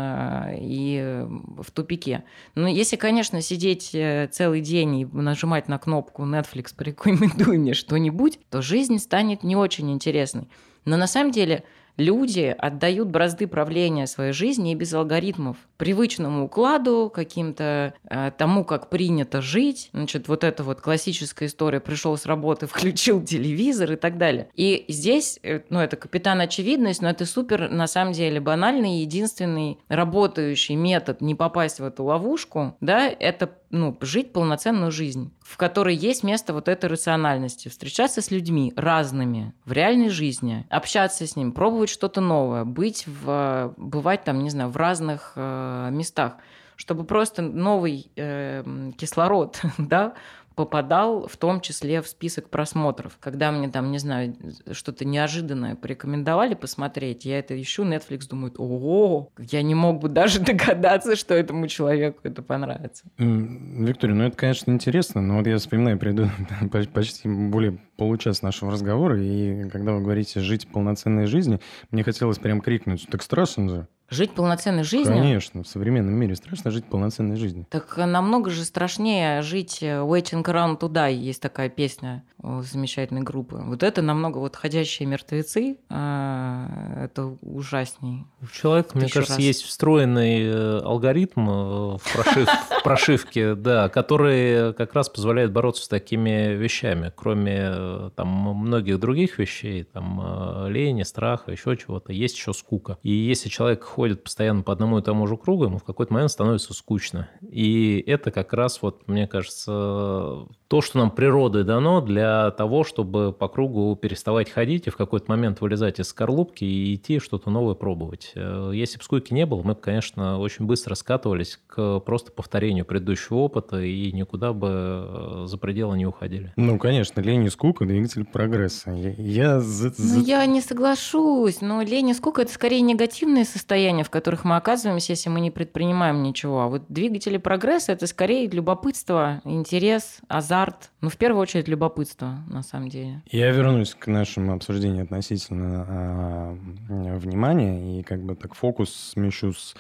[SPEAKER 2] и в тупике. Но если, конечно, сидеть э, целый день и нажимать на кнопку Netflix «порекомендуй мне что-нибудь», то жизнь станет не очень интересной. Но на самом деле люди отдают бразды правления своей жизни и без алгоритмов, привычному укладу, каким-то э, тому, как принято жить. Значит, вот эта вот классическая история, пришел с работы, (laughs) включил телевизор и так далее. И здесь, э, ну, это капитан очевидность, но это супер, на самом деле, банальный, единственный работающий метод не попасть в эту ловушку, да, это ну, жить полноценную жизнь, в которой есть место вот этой рациональности, встречаться с людьми разными в реальной жизни, общаться с ним, пробовать что-то новое, быть в, бывать там, не знаю, в разных э, местах, чтобы просто новый э, кислород, (laughs) да, попадал в том числе в список просмотров. Когда мне там, не знаю, что-то неожиданное порекомендовали посмотреть, я это ищу, Netflix думает, ого, я не мог бы даже (laughs) догадаться, что этому человеку это понравится.
[SPEAKER 1] Виктория, ну это, конечно, интересно, но вот я вспоминаю, приду (laughs) почти более получаса нашего разговора, и когда вы говорите «жить полноценной жизнью», мне хотелось прям крикнуть, так страшно же.
[SPEAKER 2] Жить полноценной жизнью?
[SPEAKER 1] Конечно, в современном мире страшно жить полноценной жизнью.
[SPEAKER 2] Так намного же страшнее жить э, Waiting Around to Die, есть такая песня замечательной группы. Вот это намного, вот «Ходящие мертвецы», а, это ужасней.
[SPEAKER 3] У человека, мне кажется, раз. есть встроенный э, алгоритм э, в, прошив... в прошивке, да, который как раз позволяет бороться с такими вещами, кроме там многих других вещей, там лени, страха, еще чего-то, есть еще скука. И если человек ходит постоянно по одному и тому же кругу, ему в какой-то момент становится скучно. И это как раз, вот, мне кажется, то, что нам природой дано для того, чтобы по кругу переставать ходить и в какой-то момент вылезать из скорлупки и идти что-то новое пробовать. Э, если бы скуки не было, мы бы, конечно, очень быстро скатывались к просто повторению предыдущего опыта и никуда бы э, за пределы не уходили.
[SPEAKER 1] Ну, конечно, лень и скука – двигатель прогресса. Я, я, за,
[SPEAKER 2] за... Ну, я не соглашусь, но лень и скука – это скорее негативные состояния, в которых мы оказываемся, если мы не предпринимаем ничего. А вот двигатели прогресса – это скорее любопытство, интерес, азарт, ну, в первую очередь, любопытство, на самом деле.
[SPEAKER 1] Я вернусь к нашему обсуждению относительно э, внимания и как бы так фокус смещу с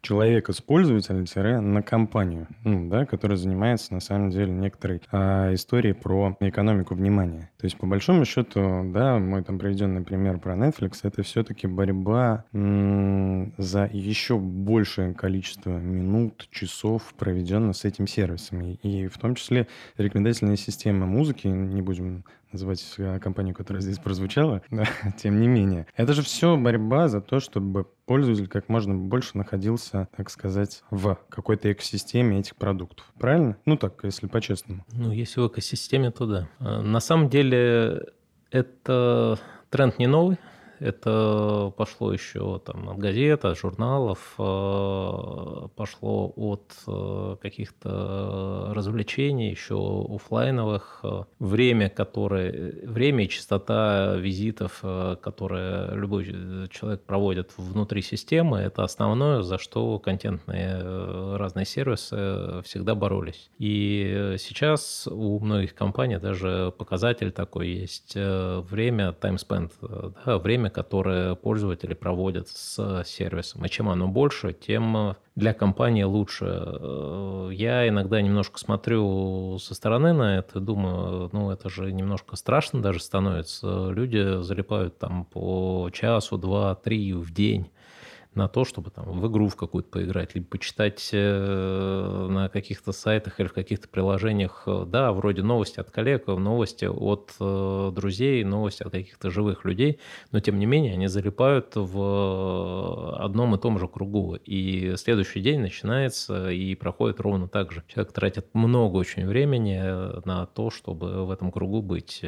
[SPEAKER 1] человека с пользователя на компанию, ну, да, которая занимается на самом деле некоторой а, историей про экономику внимания. То есть по большому счету, да, мой там приведенный пример про Netflix, это все-таки борьба за еще большее количество минут, часов, проведенных с этим сервисом. И, и в том числе рекомендательные системы музыки, не будем называть компанию, которая здесь прозвучала, (laughs) да, тем не менее. Это же все борьба за то, чтобы пользователь как можно больше находился, так сказать, в какой-то экосистеме этих продуктов. Правильно? Ну так, если по-честному.
[SPEAKER 3] Ну, если в экосистеме, то да. А, на самом деле это тренд не новый. Это пошло еще там, от газет, от журналов, э, пошло от э, каких-то развлечений, еще офлайновых. Время, которое, время и частота визитов, э, которые любой человек проводит внутри системы, это основное, за что контентные разные сервисы всегда боролись. И сейчас у многих компаний даже показатель такой есть время time spent, да, время, время, которое пользователи проводят с сервисом. И чем оно больше, тем для компании лучше. Э, я иногда немножко смотрю со стороны на это, думаю, ну это же немножко страшно даже становится. Люди залипают там по часу, два, три в день на то, чтобы там в игру в какую-то поиграть, либо почитать э, на каких-то сайтах или в каких-то приложениях, э, да, вроде новости от коллег, новости от э, друзей, новости от каких-то живых людей, но тем не менее они залипают в одном и том же кругу. И следующий день начинается и проходит ровно так же. Человек тратит много очень времени на то, чтобы в этом кругу быть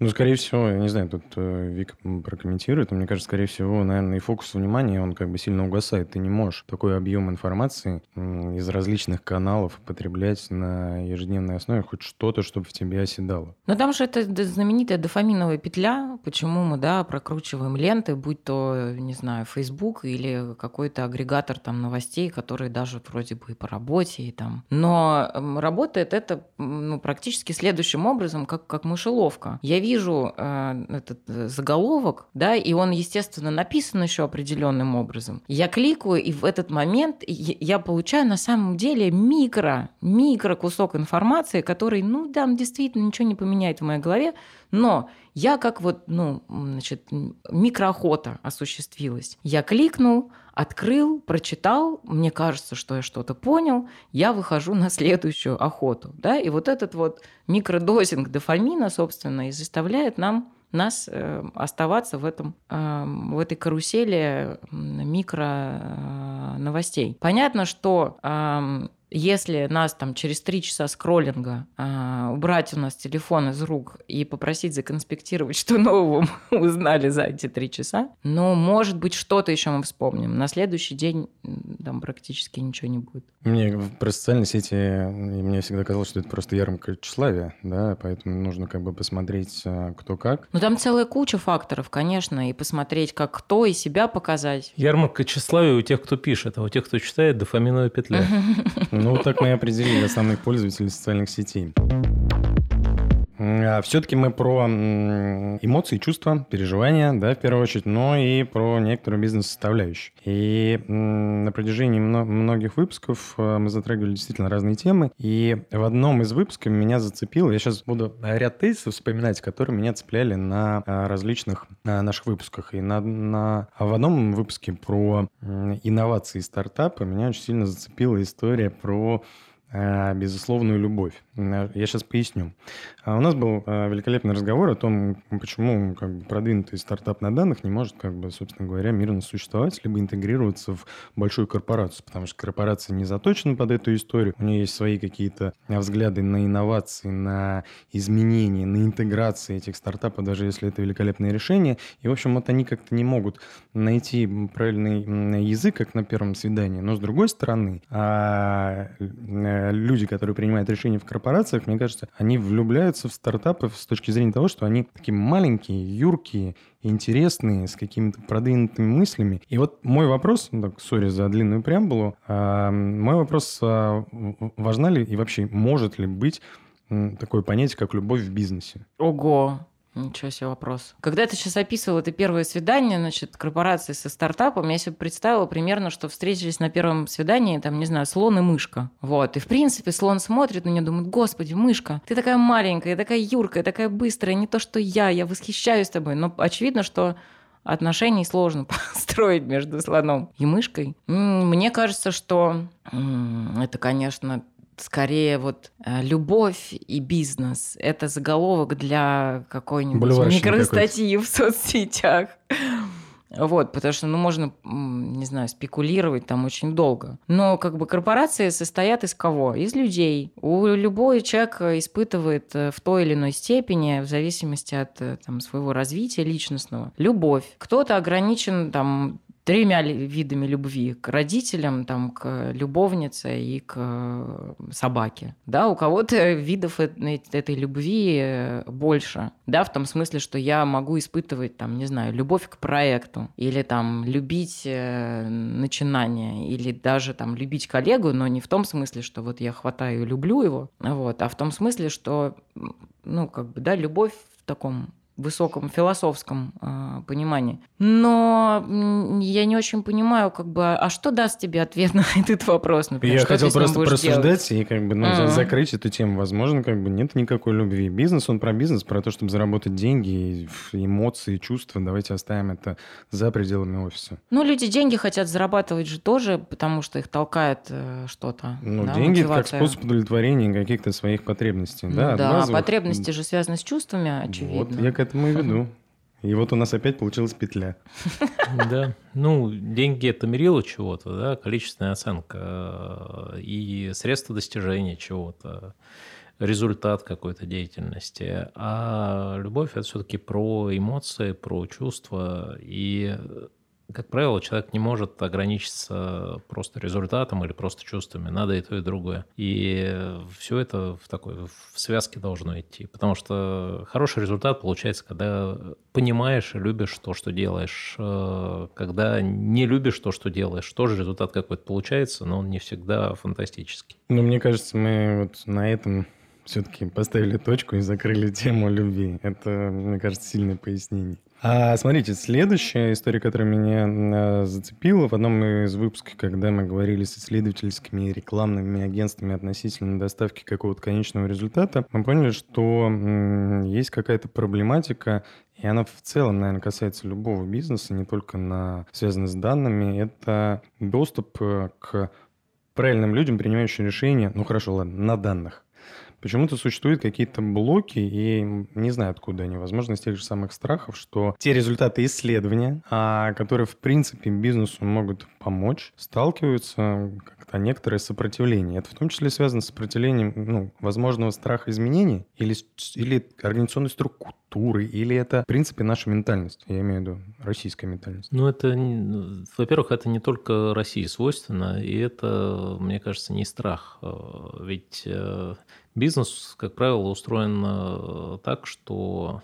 [SPEAKER 1] ну, скорее всего, я не знаю, тут э, Вик прокомментирует, но мне кажется, скорее всего, наверное, и фокус внимания, он как бы сильно угасает. Ты не можешь такой объем информации из различных каналов потреблять на ежедневной основе хоть что-то, чтобы в тебе оседало.
[SPEAKER 2] Но там же это знаменитая дофаминовая петля, почему мы, да, прокручиваем ленты, будь то, не знаю, Facebook или какой-то агрегатор там новостей, которые даже вроде бы и по работе, и там. Но работает это ну, практически следующим образом, как, как мышеловка. Я вижу э, этот заголовок, да, и он, естественно, написан еще определенным образом. Я кликаю, и в этот момент я получаю на самом деле микро, микро кусок информации, который, ну, там действительно ничего не поменяет в моей голове, но я как вот, ну, значит, микроохота осуществилась. Я кликнул, открыл, прочитал, мне кажется, что я что-то понял, я выхожу на следующую охоту. Да? И вот этот вот микродозинг дофамина, собственно, и заставляет нам нас э, оставаться в, этом, э, в этой карусели микро э, новостей. Понятно, что если нас там через три часа скроллинга а, убрать у нас телефон из рук и попросить законспектировать, (laughs) что нового мы узнали за эти три часа, ну, может быть, что-то еще мы вспомним. На следующий день там практически ничего не будет.
[SPEAKER 1] Мне про социальные сети, мне всегда казалось, что это просто ярмарка тщеславия, да, поэтому нужно как бы посмотреть, а, кто как.
[SPEAKER 2] Ну, там целая куча факторов, конечно, и посмотреть, как кто, и себя показать.
[SPEAKER 3] Ярмарка тщеславия у тех, кто пишет, а у тех, кто читает, дофаминовая петля. (laughs)
[SPEAKER 1] Ну, так мы и определили основных пользователей социальных сетей. А все-таки мы про эмоции, чувства, переживания, да, в первую очередь, но и про некоторую бизнес-составляющую. И на протяжении многих выпусков э, мы затрагивали действительно разные темы. И в одном из выпусков меня зацепило, я сейчас буду ряд тезисов вспоминать, которые меня цепляли на э, различных э, наших выпусках. И на, на, а в одном выпуске про инновации и стартапы меня очень сильно зацепила история про а, безусловную любовь. Я сейчас поясню. А у нас был а, великолепный разговор о том, почему как бы, продвинутый стартап на данных не может, как бы, собственно говоря, мирно существовать, либо интегрироваться в большую корпорацию, потому что корпорация не заточена под эту историю, у нее есть свои какие-то взгляды на инновации, на изменения, на интеграции этих стартапов, даже если это великолепное решение. И, в общем, вот они как-то не могут найти правильный язык, как на первом свидании. Но, с другой стороны, люди, которые принимают решения в корпорациях, мне кажется, они влюбляются в стартапы с точки зрения того, что они такие маленькие, юркие, интересные, с какими-то продвинутыми мыслями. И вот мой вопрос, ну так, сори за длинную преамбулу, э, мой вопрос, э, важна ли и вообще может ли быть такое понятие, как любовь в бизнесе?
[SPEAKER 2] Ого, Ничего себе вопрос. Когда ты сейчас описывал это первое свидание, значит, корпорации со стартапом, я себе представила примерно, что встретились на первом свидании, там, не знаю, слон и мышка. Вот. И, в принципе, слон смотрит на меня, думает, господи, мышка, ты такая маленькая, такая юркая, такая быстрая, не то, что я, я восхищаюсь тобой. Но очевидно, что отношений сложно (laughs) построить между слоном и мышкой. Мне кажется, что это, конечно, скорее вот э, любовь и бизнес. Это заголовок для какой-нибудь микростатьи в соцсетях. Вот, потому что, ну, можно, не знаю, спекулировать там очень долго. Но как бы корпорации состоят из кого? Из людей. У любой человек испытывает э, в той или иной степени, в зависимости от э, там, своего развития личностного, любовь. Кто-то ограничен там тремя видами любви к родителям, там, к любовнице и к э, собаке. Да, у кого-то видов этой любви э, больше. Да, в том смысле, что я могу испытывать, там, не знаю, любовь к проекту, или там любить э, начинание, или даже там любить коллегу, но не в том смысле, что вот я хватаю и люблю его, вот, а в том смысле, что, ну, как бы, да, любовь в таком высоком философском э, понимании. Но я не очень понимаю, как бы, а что даст тебе ответ (laughs) на этот вопрос?
[SPEAKER 1] Например, я хотел просто просуждать делать? и как бы ну, uh-huh. закрыть эту тему. Возможно, как бы нет никакой любви. Бизнес, он про бизнес, про то, чтобы заработать деньги, эмоции, чувства. Давайте оставим это за пределами офиса.
[SPEAKER 2] Ну, люди деньги хотят зарабатывать же тоже, потому что их толкает э, что-то.
[SPEAKER 1] Ну, да, деньги мотивация. как способ удовлетворения каких-то своих потребностей.
[SPEAKER 2] Ну, да, да потребности же связаны с чувствами, очевидно. Вот
[SPEAKER 1] я этому и веду. И вот у нас опять получилась петля. (laughs)
[SPEAKER 3] Да. Ну, деньги – это мерило чего-то, да, количественная оценка э, и средства достижения чего-то, результат какой-то деятельности. А любовь – это все-таки про эмоции, про чувства. И как правило, человек не может ограничиться просто результатом или просто чувствами. Надо и то, и другое. И все это в такой в связке должно идти. Потому что хороший результат получается, когда понимаешь и любишь то, что делаешь. Э, когда не любишь то, что делаешь, тоже результат какой-то получается, но он не всегда фантастический.
[SPEAKER 1] Ну, мне кажется, мы вот на этом все-таки поставили точку и закрыли тему любви. Это, мне кажется, сильное пояснение. А смотрите, следующая история, которая меня а, зацепила в одном из выпусков, когда мы говорили с исследовательскими рекламными агентствами относительно доставки какого-то конечного результата, мы поняли, что есть какая-то проблематика, и она в целом, наверное, касается любого бизнеса, не только на, связанной с данными. Это доступ э, к правильным людям, принимающим решения, ну хорошо, ладно, на данных. Почему-то существуют какие-то блоки, и не знаю, откуда они. Возможно, из тех же самых страхов, что те результаты исследования, а, которые, в принципе, бизнесу могут помочь, сталкиваются как-то некоторое сопротивление. Это в том числе связано с сопротивлением ну, возможного страха изменений или, или организационной структуры, или это, в принципе, наша ментальность. Я имею в виду российская ментальность.
[SPEAKER 3] Ну, это, во-первых, это не только России свойственно, и это, мне кажется, не страх. Э, ведь э, Бизнес, как правило, устроен э, так, что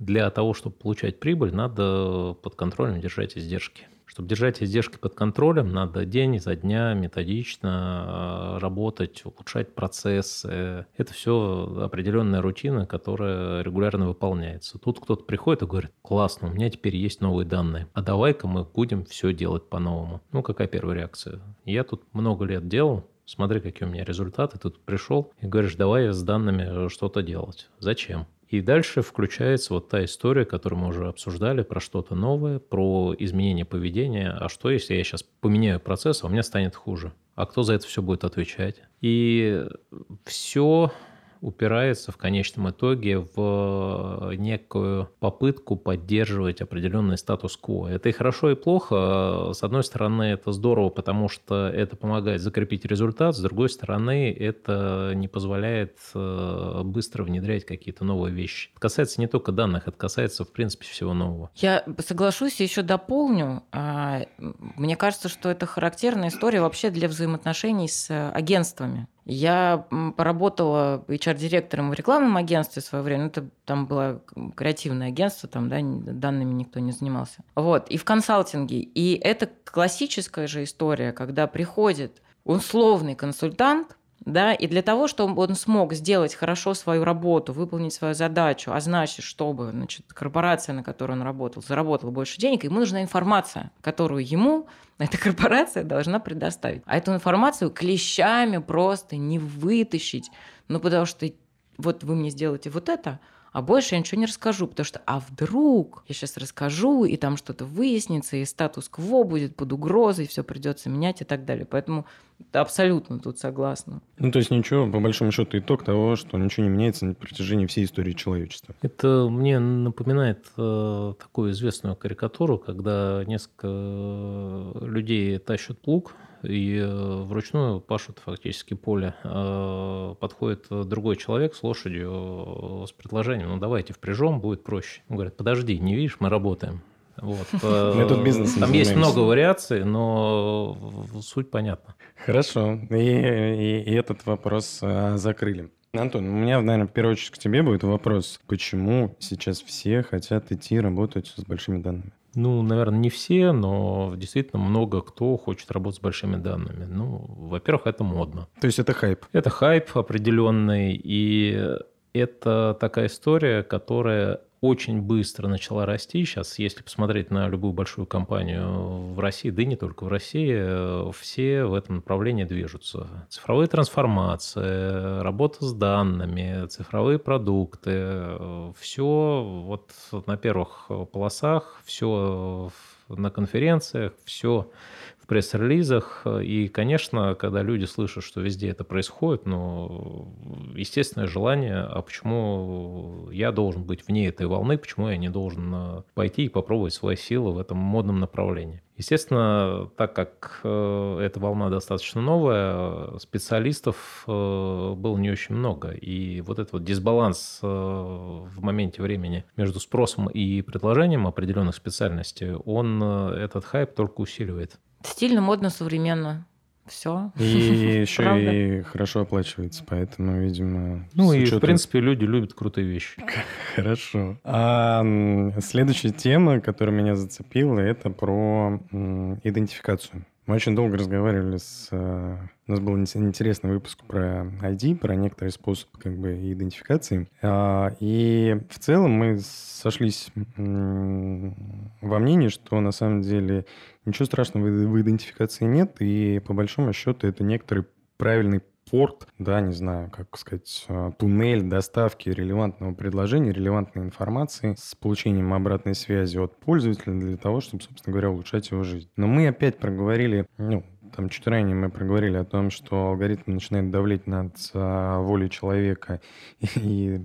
[SPEAKER 3] для того, чтобы получать прибыль, надо под контролем держать издержки. Чтобы держать издержки под контролем, надо день за дня методично э, работать, улучшать процессы. Это все определенная рутина, которая регулярно выполняется. Тут кто-то приходит и говорит, классно, у меня теперь есть новые данные, а давай-ка мы будем все делать по-новому. Ну, какая первая реакция? Я тут много лет делал, смотри, какие у меня результаты, ты тут пришел и говоришь, давай с данными что-то делать. Зачем? И дальше включается вот та история, которую мы уже обсуждали, про что-то новое, про изменение поведения. А что, если я сейчас поменяю процесс, а у меня станет хуже? А кто за это все будет отвечать? И все упирается в конечном итоге в э, некую попытку поддерживать определенный статус-кво. Это и хорошо, и плохо. С одной стороны, это здорово, потому что это помогает закрепить результат. С другой стороны, это не позволяет э, быстро внедрять какие-то новые вещи. Это касается не только данных, это касается, в принципе, всего нового.
[SPEAKER 2] Я соглашусь еще дополню. А, мне кажется, что это характерная история вообще для взаимоотношений с агентствами. Я поработала HR-директором в рекламном агентстве в свое время. Ну, это там было креативное агентство, там да, данными никто не занимался. Вот. И в консалтинге. И это классическая же история, когда приходит условный консультант, да, и для того, чтобы он смог сделать хорошо свою работу, выполнить свою задачу, а значит, чтобы значит, корпорация, на которой он работал, заработала больше денег, ему нужна информация, которую ему (laughs) эта корпорация должна предоставить. А эту информацию клещами просто не вытащить, ну потому что вот вы мне сделаете вот это, а больше я ничего не расскажу, потому что, а вдруг я сейчас расскажу, и там что-то выяснится, и статус-кво будет под угрозой, все придется менять и так далее. Поэтому абсолютно тут согласна.
[SPEAKER 1] Ну, то есть ничего, по большому счету, итог того, что ничего не меняется на протяжении всей истории человечества.
[SPEAKER 3] Это мне напоминает э, такую известную карикатуру, когда несколько людей тащат плуг, и э, вручную пашут фактически поле. А подходит другой человек с лошадью с предложением, ну давайте впряжем, будет проще. Он говорит, подожди, не видишь, мы работаем. Вот. (laughs)
[SPEAKER 1] Метод бизнеса.
[SPEAKER 3] Там есть много вариаций, но суть понятна.
[SPEAKER 1] Хорошо. И, и, и этот вопрос закрыли. Антон, у меня, наверное, в первую очередь к тебе будет вопрос. Почему сейчас все хотят идти работать с большими данными?
[SPEAKER 3] Ну, наверное, не все, но действительно много кто хочет работать с большими данными. Ну, во-первых, это модно.
[SPEAKER 1] То есть это хайп?
[SPEAKER 3] Это хайп определенный, и это такая история, которая очень быстро начала расти. Сейчас, если посмотреть на любую большую компанию в России, да и не только в России, все в этом направлении движутся. Цифровые трансформации, работа с данными, цифровые продукты, все вот на первых полосах, все на конференциях, все пресс-релизах. И, конечно, когда люди слышат, что везде это происходит, ну, естественное желание, а почему я должен быть вне этой волны, почему я не должен э, пойти и попробовать свои силы в этом модном направлении. Естественно, так как э, эта волна достаточно новая, специалистов э, было не очень много. И вот этот вот дисбаланс в моменте времени между спросом и предложением определенных специальностей, он этот хайп только усиливает.
[SPEAKER 2] Стильно, модно, современно. Все.
[SPEAKER 1] И (laughs) еще и хорошо оплачивается, поэтому, видимо...
[SPEAKER 3] Ну и, в принципе, люди любят крутые вещи. (laughs)
[SPEAKER 1] Хорошо. А следующая тема, которая меня зацепила, это про идентификацию. Мы очень долго разговаривали с... Э, у нас был интересный выпуск про ID, про некоторый способ как бы идентификации. А, и в целом мы сошлись во мнении, что на самом деле ничего страшного в идентификации нет, и по большому счету это некоторый правильный порт, да, не знаю, как сказать, э, туннель доставки релевантного предложения, релевантной информации с получением обратной связи от пользователя для того, чтобы, собственно говоря, улучшать его жизнь. Но мы опять проговорили, ну, там чуть ранее мы проговорили о том, что алгоритм начинает давлеть над а, волей человека (laughs) и,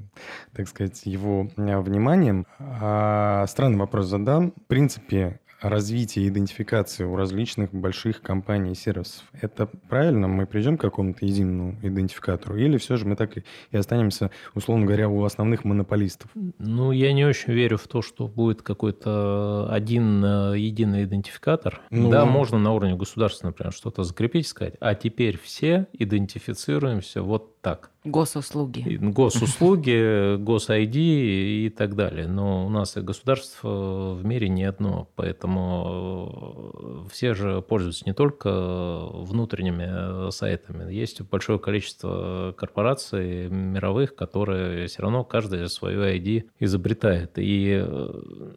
[SPEAKER 1] так сказать, его а, вниманием. А, странный вопрос задам. В принципе, развития идентификации у различных больших компаний и сервисов. Это правильно? Мы придем к какому-то единому идентификатору? Или все же мы так и, останемся, условно говоря, у основных монополистов?
[SPEAKER 3] Ну, я не очень верю в то, что будет какой-то один э, единый идентификатор. Ну, да, можно на уровне государства, например, что-то закрепить, сказать, а теперь все идентифицируемся вот так.
[SPEAKER 2] Госуслуги.
[SPEAKER 3] Госуслуги, госайди и так далее. Но у нас и государство в мире не одно, поэтому э, все же пользуются не только внутренними сайтами. Есть большое количество корпораций мировых, которые все равно каждая свою ID изобретает. И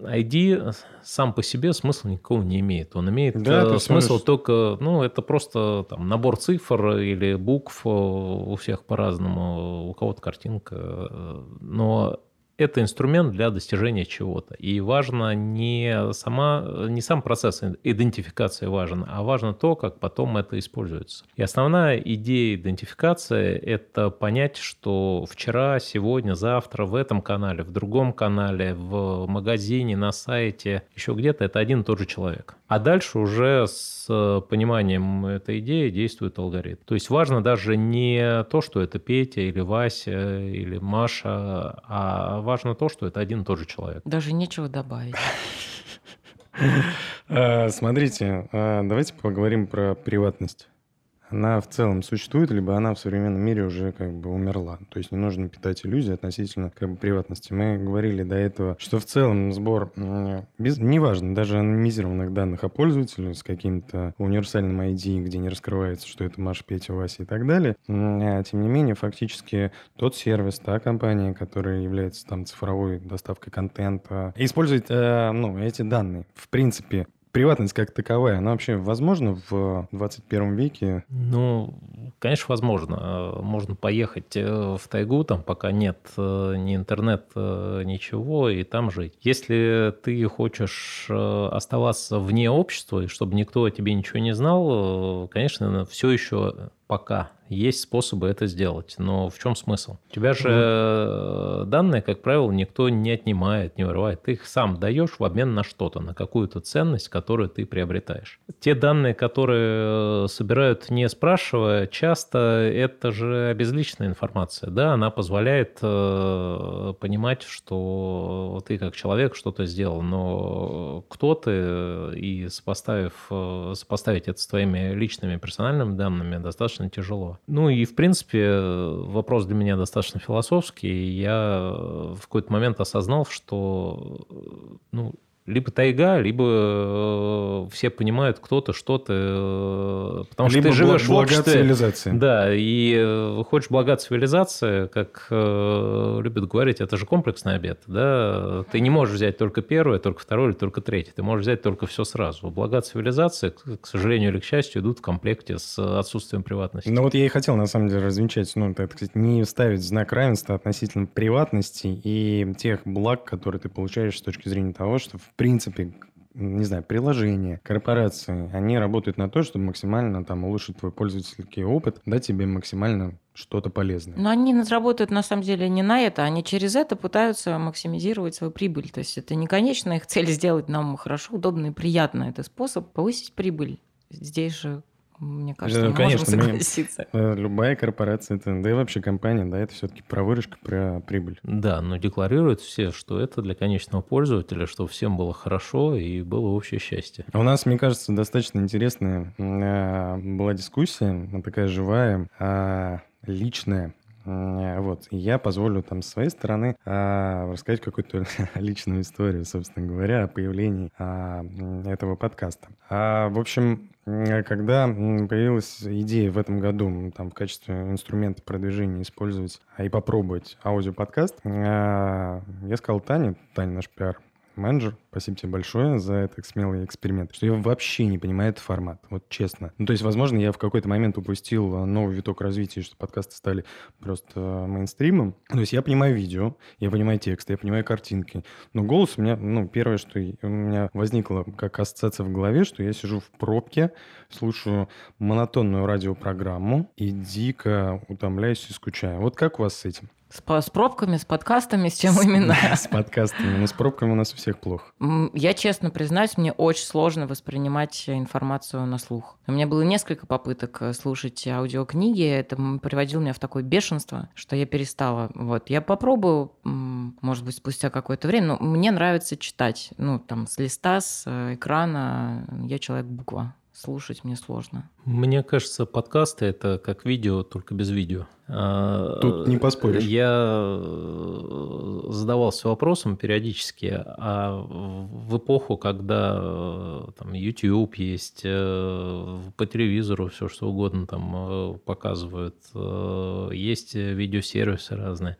[SPEAKER 3] ID э, сам по себе смысла никакого не имеет. Он имеет да, э, смысл смотришь... только, ну, это просто там, набор цифр или букв у всех по-разному у кого-то картинка. Э, но это инструмент для достижения чего-то. И важно не, сама, не сам процесс идентификации важен, а важно то, как потом это используется. И основная идея идентификации – это понять, что вчера, сегодня, завтра в этом канале, в другом канале, в магазине, на сайте, еще где-то – это один и тот же человек. А дальше уже с пониманием этой идеи действует алгоритм. То есть важно даже не то, что это Петя или Вася или Маша, а важно то, что это один и тот же человек.
[SPEAKER 2] Даже нечего добавить.
[SPEAKER 1] А, (laughs) смотрите, а, давайте поговорим про приватность она в целом существует, либо она в современном мире уже как бы умерла. То есть не нужно питать иллюзии относительно как бы приватности. Мы говорили до этого, что в целом сбор, без, неважно, даже анонимизированных данных о пользователе с каким-то универсальным ID, где не раскрывается, что это Маша, Петя, Вася и так далее, а, тем не менее, фактически тот сервис, та компания, которая является там цифровой доставкой контента, использует э, ну, эти данные. В принципе, приватность как таковая, она вообще возможна в 21 веке?
[SPEAKER 3] Ну, конечно, возможно. Можно поехать э, в тайгу, там пока нет э, ни интернет, э, ничего, и там жить. Если ты хочешь оставаться вне общества, и чтобы никто о тебе ничего не знал, конечно, все еще пока есть способы это сделать. Но в чем смысл? У тебя же mm. данные, как правило, никто не отнимает, не вырывает. Ты их сам даешь в обмен на что-то, на какую-то ценность, которую ты приобретаешь. Те данные, которые э, собирают не спрашивая, часто это же обезличенная информация. Да, она позволяет э, понимать, что ты как человек что-то сделал, но кто ты, и сопоставив, э, сопоставить это с твоими личными персональными данными достаточно тяжело. Ну и, в принципе, вопрос для меня достаточно философский. Я в какой-то момент осознал, что ну, либо тайга, либо э, все понимают кто-то, что-то. Э, потому либо что ты живешь
[SPEAKER 1] блага в обществе. цивилизации.
[SPEAKER 3] Да, и э, хочешь блага цивилизации, как любят говорить, это же комплексный обед. Да? Ты не можешь взять только первое, только второе или только третье. Ты можешь взять только все сразу. Блага цивилизации, к сожалению или к счастью, идут в комплекте с отсутствием приватности.
[SPEAKER 1] Ну вот я и хотел, на самом деле, развенчать, ну, так сказать, не ставить знак равенства относительно приватности и тех благ, которые ты получаешь с точки зрения того, что в принципе, не знаю, приложения, корпорации, они работают на то, чтобы максимально там улучшить твой пользовательский опыт, дать тебе максимально что-то полезное.
[SPEAKER 2] Но они работают на самом деле не на это, они через это пытаются максимизировать свою прибыль. То есть это не конечная их цель сделать нам хорошо, удобно и приятно. Это способ повысить прибыль. Здесь же мне кажется, да, мы конечно, можем согласиться.
[SPEAKER 1] Мы, (laughs) э, любая корпорация, это, да и вообще компания, да, это все-таки про выручку, про прибыль.
[SPEAKER 3] Да, но декларируют все, что это для конечного пользователя, чтобы всем было хорошо и было общее счастье.
[SPEAKER 1] У нас, мне кажется, достаточно интересная э, была дискуссия, такая живая, а, личная, вот. И я позволю там с своей стороны а, рассказать какую-то (laughs) личную историю, собственно говоря, о появлении а, этого подкаста. А, в общем, когда появилась идея в этом году там, в качестве инструмента продвижения использовать и попробовать аудиоподкаст, а, я сказал Тане, Таня наш пиар, менеджер, спасибо тебе большое за этот смелый эксперимент, что я вообще не понимаю этот формат, вот честно. Ну, то есть, возможно, я в какой-то момент упустил новый виток развития, что подкасты стали просто мейнстримом. То есть я понимаю видео, я понимаю текст, я понимаю картинки, но голос у меня, ну, первое, что у меня возникло как ассоциация в голове, что я сижу в пробке, слушаю монотонную радиопрограмму и дико утомляюсь и скучаю. Вот как у вас с этим?
[SPEAKER 2] С, с пробками, с подкастами, с чем именно? (laughs)
[SPEAKER 1] С подкастами, но с пробками у нас у всех плохо.
[SPEAKER 2] Я честно признаюсь, мне очень сложно воспринимать информацию на слух. У меня было несколько попыток э, слушать аудиокниги, это приводило меня в такое бешенство, что я перестала. Вот, я попробую, может быть, спустя какое-то время, но мне нравится читать. Ну, там, с листа, с э, экрана, я человек-буква слушать мне сложно.
[SPEAKER 3] Мне кажется, подкасты это как видео, только без видео.
[SPEAKER 1] А, Тут не поспоришь.
[SPEAKER 3] Я э, задавался вопросом периодически, а в эпоху, когда э, там YouTube есть, э, по телевизору все что угодно там показывают, есть видеосервисы разные,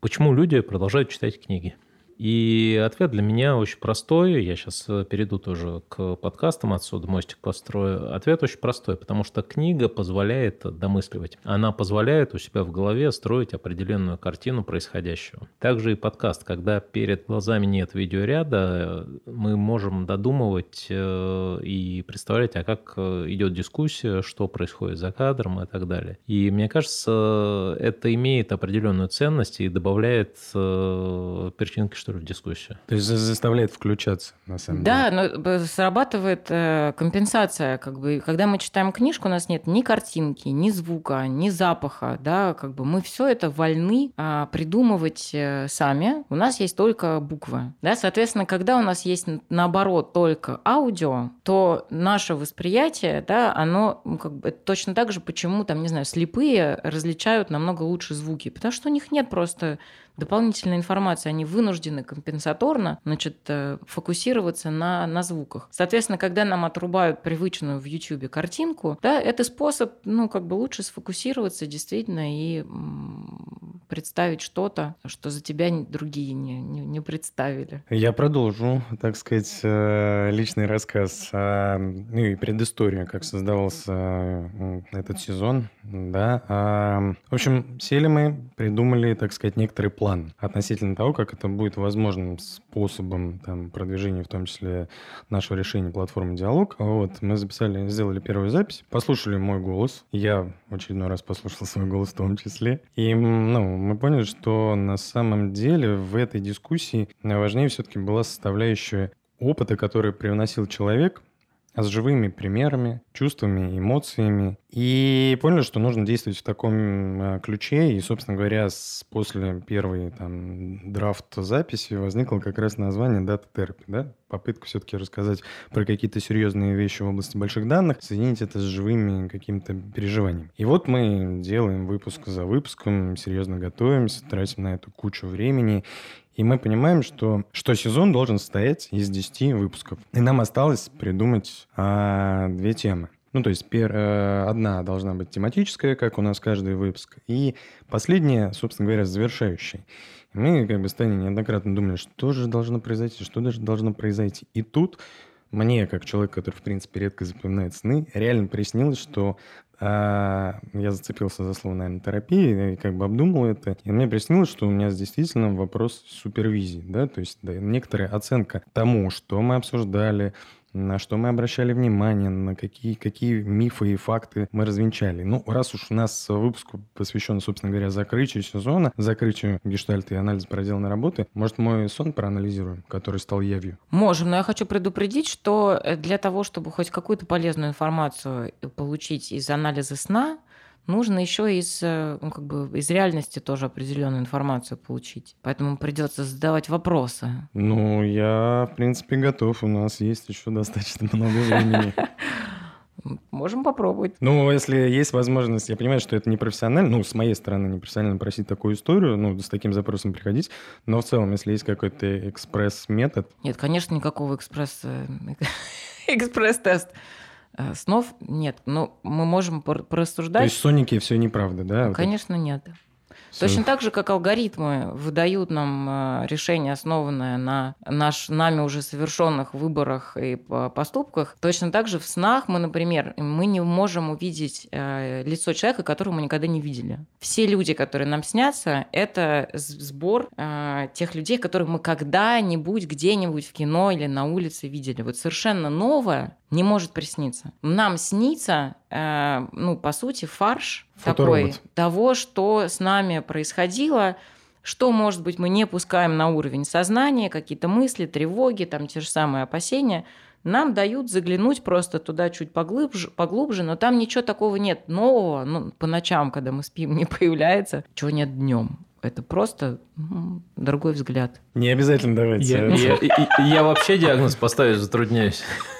[SPEAKER 3] почему люди продолжают читать книги? И ответ для меня очень простой. Я сейчас э, перейду тоже к подкастам отсюда, мостик построю. Ответ очень простой, потому что книга позволяет домысливать. Она позволяет у себя в голове строить определенную картину происходящего. Также и подкаст. Когда перед глазами нет видеоряда, мы можем додумывать э, и представлять, а как э, идет дискуссия, что происходит за кадром и так далее. И мне кажется, это имеет определенную ценность и добавляет перчинки, что ли, в дискуссию.
[SPEAKER 1] То есть заставляет включаться, на самом
[SPEAKER 2] да, деле. Да, но срабатывает э, компенсация. Как бы, когда мы читаем книжку, у нас нет ни картинки, ни звука, ни запаха. Да, как бы мы все это вольны э, придумывать э, сами. У нас есть только буквы. Да, соответственно, когда у нас есть наоборот только аудио, то наше восприятие, да, оно ну, как бы точно так же, почему там, не знаю, слепые различают намного лучше звуки, потому что у них нет просто дополнительной информации, они вынуждены компенсаторно значит, э, фокусироваться на, на звуках. Соответственно, когда нам отрубают привычную в YouTube картинку, да, это способ, ну, как бы лучше сфокусироваться действительно и представить что-то, что за тебя другие не, не, не представили.
[SPEAKER 1] Я продолжу, так сказать, э, личный рассказ, ну и предысторию, как создавался этот сезон. Да. В общем, сели мы, придумали, так сказать, некоторый план относительно того, как это будет возможным способом там, продвижения, в том числе нашего решения платформы «Диалог». Вот, мы записали, сделали первую запись, послушали мой голос. Я очередной раз послушал свой голос в том числе. И ну, мы поняли, что на самом деле в этой дискуссии важнее все-таки была составляющая опыта, который привносил человек, с живыми примерами, чувствами, эмоциями. И поняли, что нужно действовать в таком э, ключе. И, собственно говоря, с, после первой там, драфт записи возникло как раз название Data Therapy. Да? Попытка все-таки рассказать про какие-то серьезные вещи в области больших данных, соединить это с живыми какими-то переживаниями. И вот мы делаем выпуск за выпуском, серьезно готовимся, тратим на это кучу времени. И мы понимаем, что, что сезон должен состоять из 10 выпусков. И нам осталось придумать а, две темы. Ну, то есть пер, э, одна должна быть тематическая, как у нас каждый выпуск, и последняя, собственно говоря, завершающая. мы как бы с Таней неоднократно думали, что же должно произойти, что даже должно произойти. И тут мне, как человек, который, в принципе, редко запоминает сны, реально приснилось, что а, я зацепился за слово, наверное, терапии, и как бы обдумал это. И мне приснилось, что у меня действительно вопрос супервизии, да, то есть да, некоторая оценка тому, что мы обсуждали, на что мы обращали внимание, на какие, какие мифы и факты мы развенчали. Ну, раз уж у нас выпуск посвящен, собственно говоря, закрытию сезона, закрытию гештальта и анализа проделанной работы, может, мой сон проанализируем, который стал явью?
[SPEAKER 2] Можем, но я хочу предупредить, что для того, чтобы хоть какую-то полезную информацию получить из анализа сна, нужно еще из, э, ну, как бы, из реальности тоже определенную информацию получить. Поэтому придется задавать вопросы.
[SPEAKER 1] Ну, я, в принципе, готов. У нас есть еще достаточно (laughs) много времени.
[SPEAKER 2] Можем попробовать.
[SPEAKER 1] Ну, если есть возможность, я понимаю, что это не профессионально, ну, с моей стороны, не профессионально просить такую историю, ну, с таким запросом приходить, но в целом, если есть какой-то экспресс-метод...
[SPEAKER 2] Нет, конечно, никакого экспресс... Э, (laughs) экспресс-тест. Э, снов нет. Но мы можем порассуждать. То
[SPEAKER 1] есть соники все неправда, да?
[SPEAKER 2] Конечно, нет. Точно так же, как алгоритмы выдают нам э, решение, основанное на наш, нами уже совершенных выборах и поступках, точно так же в снах мы, например, мы не можем увидеть э, лицо человека, которого мы никогда не видели. Все люди, которые нам снятся, это сбор тех людей, которых мы когда-нибудь где-нибудь в кино или на улице видели. Вот совершенно новое не может присниться. Нам снится, э, ну, по сути, фарш Фоторобот. такой того, что с нами происходило, что, может быть, мы не пускаем на уровень сознания, какие-то мысли, тревоги, там те же самые опасения, нам дают заглянуть просто туда чуть поглубже, поглубже, но там ничего такого нет нового, ну, по ночам, когда мы спим, (laughs) не появляется, чего нет днем. Это просто ну, другой взгляд.
[SPEAKER 1] Не обязательно давайте.
[SPEAKER 3] Я, я, я, я вообще диагноз поставить затрудняюсь. (laughs)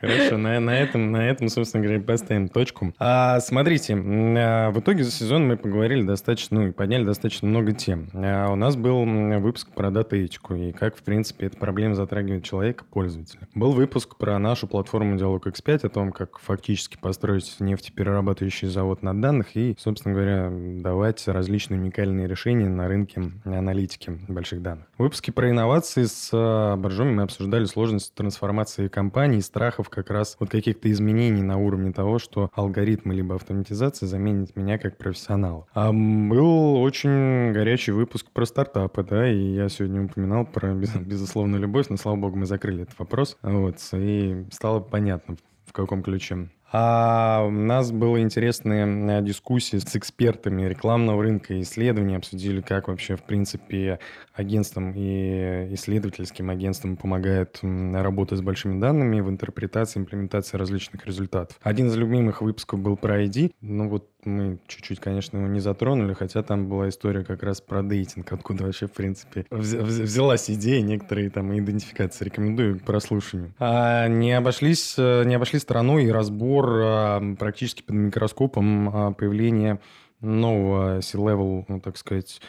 [SPEAKER 1] Хорошо, на, на, этом, на этом, собственно говоря, поставим точку. А, смотрите, а, в итоге за сезон мы поговорили достаточно, ну и подняли достаточно много тем. А, у нас был выпуск про дата-этику и как, в принципе, эта проблема затрагивает человека, пользователя. Был выпуск про нашу платформу Диалог X5, о том, как фактически построить нефтеперерабатывающий завод на данных и, собственно говоря, давать различные уникальные решения на рынке аналитики больших данных. В выпуске про инновации с а, Боржоми мы обсуждали сложность трансформации компаний страхов как раз вот каких-то изменений на уровне того, что алгоритмы либо автоматизация заменит меня как профессионал. А был очень горячий выпуск про стартапы, да, и я сегодня упоминал про (laughs) безусловную любовь, но, слава богу, мы закрыли этот вопрос, вот, и стало понятно, в каком ключе. А у нас была интересная э, дискуссия с экспертами рекламного рынка и исследований. Обсудили, как вообще, в принципе, агентствам и исследовательским агентствам помогает работа с большими данными в интерпретации, имплементации различных результатов. Один из любимых выпусков был про ID. Ну вот мы чуть-чуть, конечно, его не затронули, хотя там была история как раз про дейтинг, откуда вообще, в принципе, взялась идея, некоторые там идентификации. Рекомендую к прослушиванию. А не обошлись, э, не обошли стороной и разбор а, практически под микроскопом а, появления нового C-level, ну, так сказать,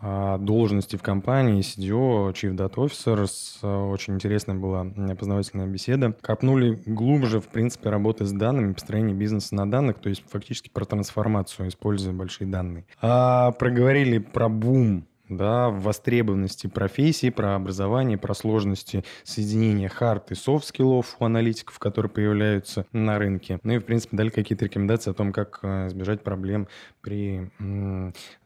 [SPEAKER 1] должности в компании, CDO, Chief Data Officer. Очень интересная была познавательная беседа. Копнули глубже, в принципе, работы с данными, построение бизнеса на данных, то есть фактически про трансформацию, используя большие данные. А, проговорили про бум да, в востребованности профессии, про образование, про сложности соединения hard и soft skill ов у аналитиков, которые появляются на рынке. Ну и, в принципе, дали какие-то рекомендации о том, как э, избежать проблем при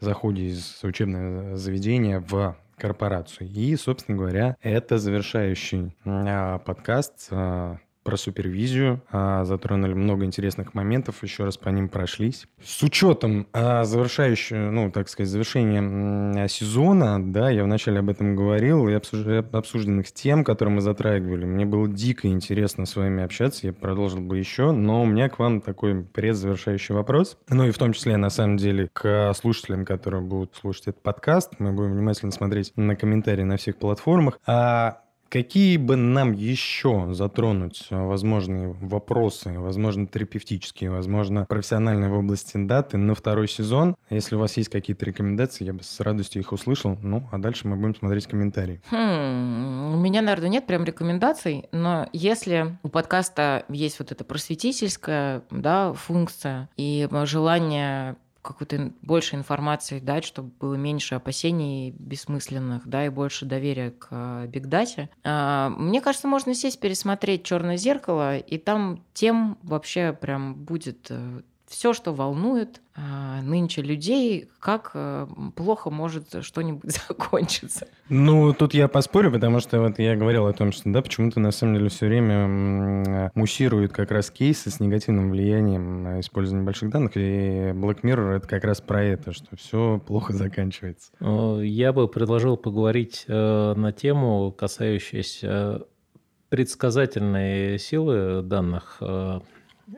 [SPEAKER 1] заходе из учебного заведения в корпорацию. И, собственно говоря, это завершающий а, подкаст а, про супервизию, а, затронули много интересных моментов, еще раз по ним прошлись. С учетом а, завершающего, ну, так сказать, завершения сезона, да, я вначале об этом говорил, и обсужденных тем, которые мы затрагивали, мне было дико интересно с вами общаться, я продолжил бы еще, но у меня к вам такой предзавершающий вопрос, ну и в том числе, на самом деле, к слушателям, которые будут слушать этот подкаст, мы будем внимательно смотреть на комментарии на всех платформах. А Какие бы нам еще затронуть э, возможные вопросы, возможно, терапевтические, возможно, профессиональные в области даты на второй сезон? Если у вас есть какие-то рекомендации, я бы с радостью их услышал. Ну, а дальше мы будем смотреть комментарии.
[SPEAKER 2] Хм, у меня, наверное, нет прям рекомендаций, но если у подкаста есть вот эта просветительская да, функция и желание какой-то больше информации дать, чтобы было меньше опасений бессмысленных, да, и больше доверия к бигдате. А, мне кажется, можно сесть, пересмотреть черное зеркало, и там тем вообще прям будет э, все, что волнует а, нынче людей, как а, плохо может что-нибудь (laughs) закончиться.
[SPEAKER 1] Ну, тут я поспорю, потому что вот я говорил о том, что да, почему-то на самом деле все время муссируют как раз кейсы с негативным влиянием на использование больших данных, и Black Mirror это как раз про это, что все плохо заканчивается.
[SPEAKER 3] Я бы предложил поговорить э, на тему, касающуюся предсказательной силы данных э,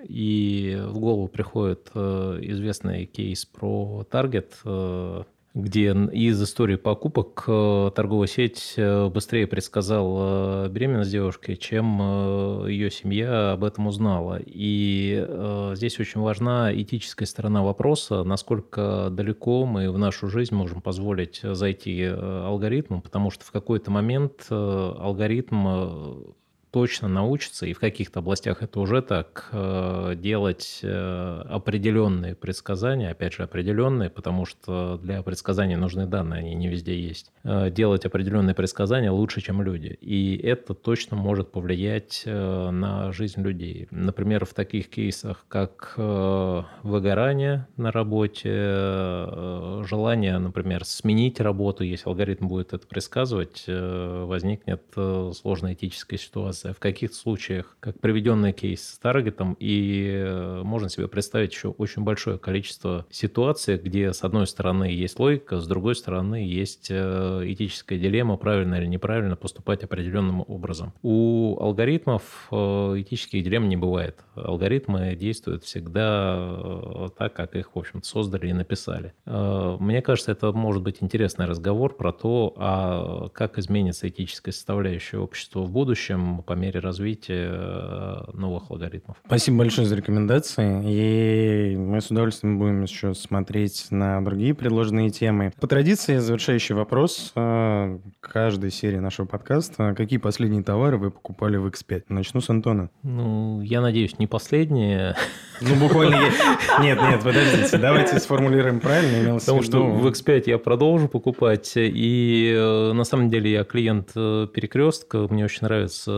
[SPEAKER 3] и в голову приходит э, известный кейс про Target, э, где из истории покупок э, торговая сеть быстрее предсказала беременность девушки, чем ее семья об этом узнала. И здесь очень важна этическая сторона вопроса, насколько далеко мы в нашу жизнь можем позволить зайти алгоритму, потому что в какой-то момент алгоритм точно научится, и в каких-то областях это уже так, э, делать э, определенные предсказания, опять же, определенные, потому что для предсказаний нужны данные, они не везде есть. Э, делать определенные предсказания лучше, чем люди. И это точно может повлиять на жизнь людей. Например, в таких кейсах, как выгорание на работе, желание, например, сменить работу, если алгоритм будет это предсказывать, возникнет сложная этическая ситуация в каких случаях, как приведенный кейс с таргетом, и э, можно себе представить еще очень большое количество ситуаций, где с одной стороны есть логика, с другой стороны есть э, этическая дилемма, правильно или неправильно поступать определенным образом. У алгоритмов э, этических дилемм не бывает. Алгоритмы действуют всегда так, как их, в общем создали и написали. Мне кажется, это может быть интересный разговор про то, а как изменится этическая составляющая общества в будущем, по по мере развития э, новых алгоритмов.
[SPEAKER 1] Спасибо большое за рекомендации. И мы с удовольствием будем еще смотреть на другие предложенные темы. По традиции, завершающий вопрос э, каждой серии нашего подкаста. Какие последние товары вы покупали в X5? Начну с Антона.
[SPEAKER 3] Ну, я надеюсь, не последние.
[SPEAKER 1] Ну, буквально... Нет, нет, подождите, давайте сформулируем правильно.
[SPEAKER 3] Потому что в X5 я продолжу покупать, и э, на самом деле я клиент перекрестка, мне очень нравится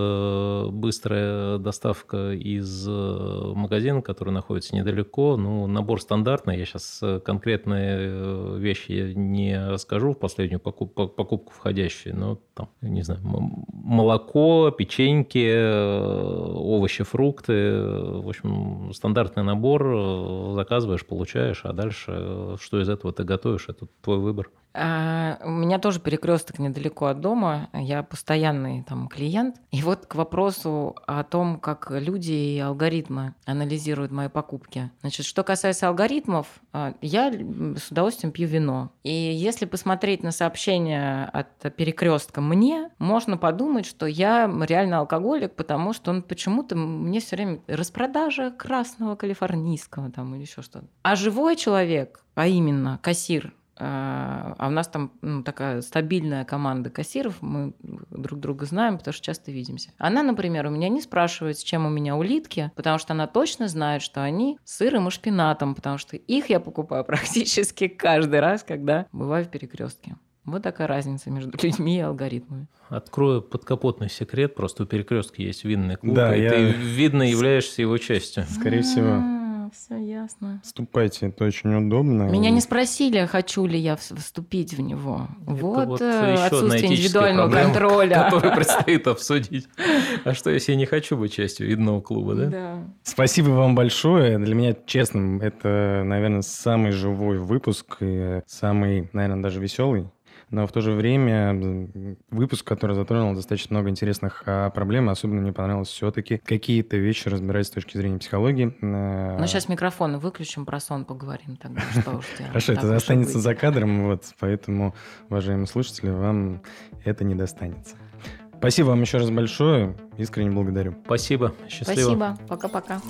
[SPEAKER 3] быстрая доставка из магазина, который находится недалеко. Ну, набор стандартный, я сейчас конкретные вещи не расскажу в последнюю покупку, покупку входящие, но там, не знаю, молоко, печеньки, овощи, фрукты, в общем, стандартный набор, заказываешь, получаешь, а дальше что из этого ты готовишь, это твой выбор.
[SPEAKER 2] А, у меня тоже перекресток недалеко от дома. Я постоянный там клиент. И вот к вопросу о том, как люди и алгоритмы анализируют мои покупки. Значит, что касается алгоритмов, а, я с удовольствием пью вино. И если посмотреть на сообщения от перекрестка мне, можно подумать, что я реально алкоголик, потому что он почему-то мне все время распродажа красного калифорнийского там или еще что-то. А живой человек, а именно кассир а, а у нас там ну, такая стабильная команда кассиров, мы друг друга знаем, потому что часто видимся. Она, например, у меня не спрашивает, с чем у меня улитки, потому что она точно знает, что они с сыром и шпинатом, потому что их я покупаю (laughs) практически каждый раз, когда бываю в перекрестке. Вот такая разница между (laughs) людьми и алгоритмами.
[SPEAKER 3] Открою подкапотный секрет. Просто у перекрестка есть винный клуб, да, и я... ты видно являешься его частью.
[SPEAKER 1] Скорее всего
[SPEAKER 2] все ясно.
[SPEAKER 1] Вступайте, это очень удобно.
[SPEAKER 2] Меня не спросили, хочу ли я вступить в него. Это вот, вот э, отсутствие индивидуального проблема, (laughs) контроля.
[SPEAKER 3] Который предстоит обсудить. А что, если я не хочу быть частью видного клуба, да?
[SPEAKER 2] Да.
[SPEAKER 1] Спасибо вам большое. Для меня, честно, это, наверное, самый живой выпуск и самый, наверное, даже веселый но в то же время выпуск, который затронул достаточно много интересных а, проблем, особенно мне понравилось все-таки какие-то вещи разбирать с точки зрения психологии.
[SPEAKER 2] Ну, сейчас микрофон выключим, про сон поговорим тогда, (laughs) что уж делать.
[SPEAKER 1] Хорошо, это останется за кадром, вот, поэтому, уважаемые слушатели, вам это не достанется. Спасибо вам еще раз большое. Искренне благодарю.
[SPEAKER 3] Спасибо. Счастливо.
[SPEAKER 2] Спасибо. Пока-пока.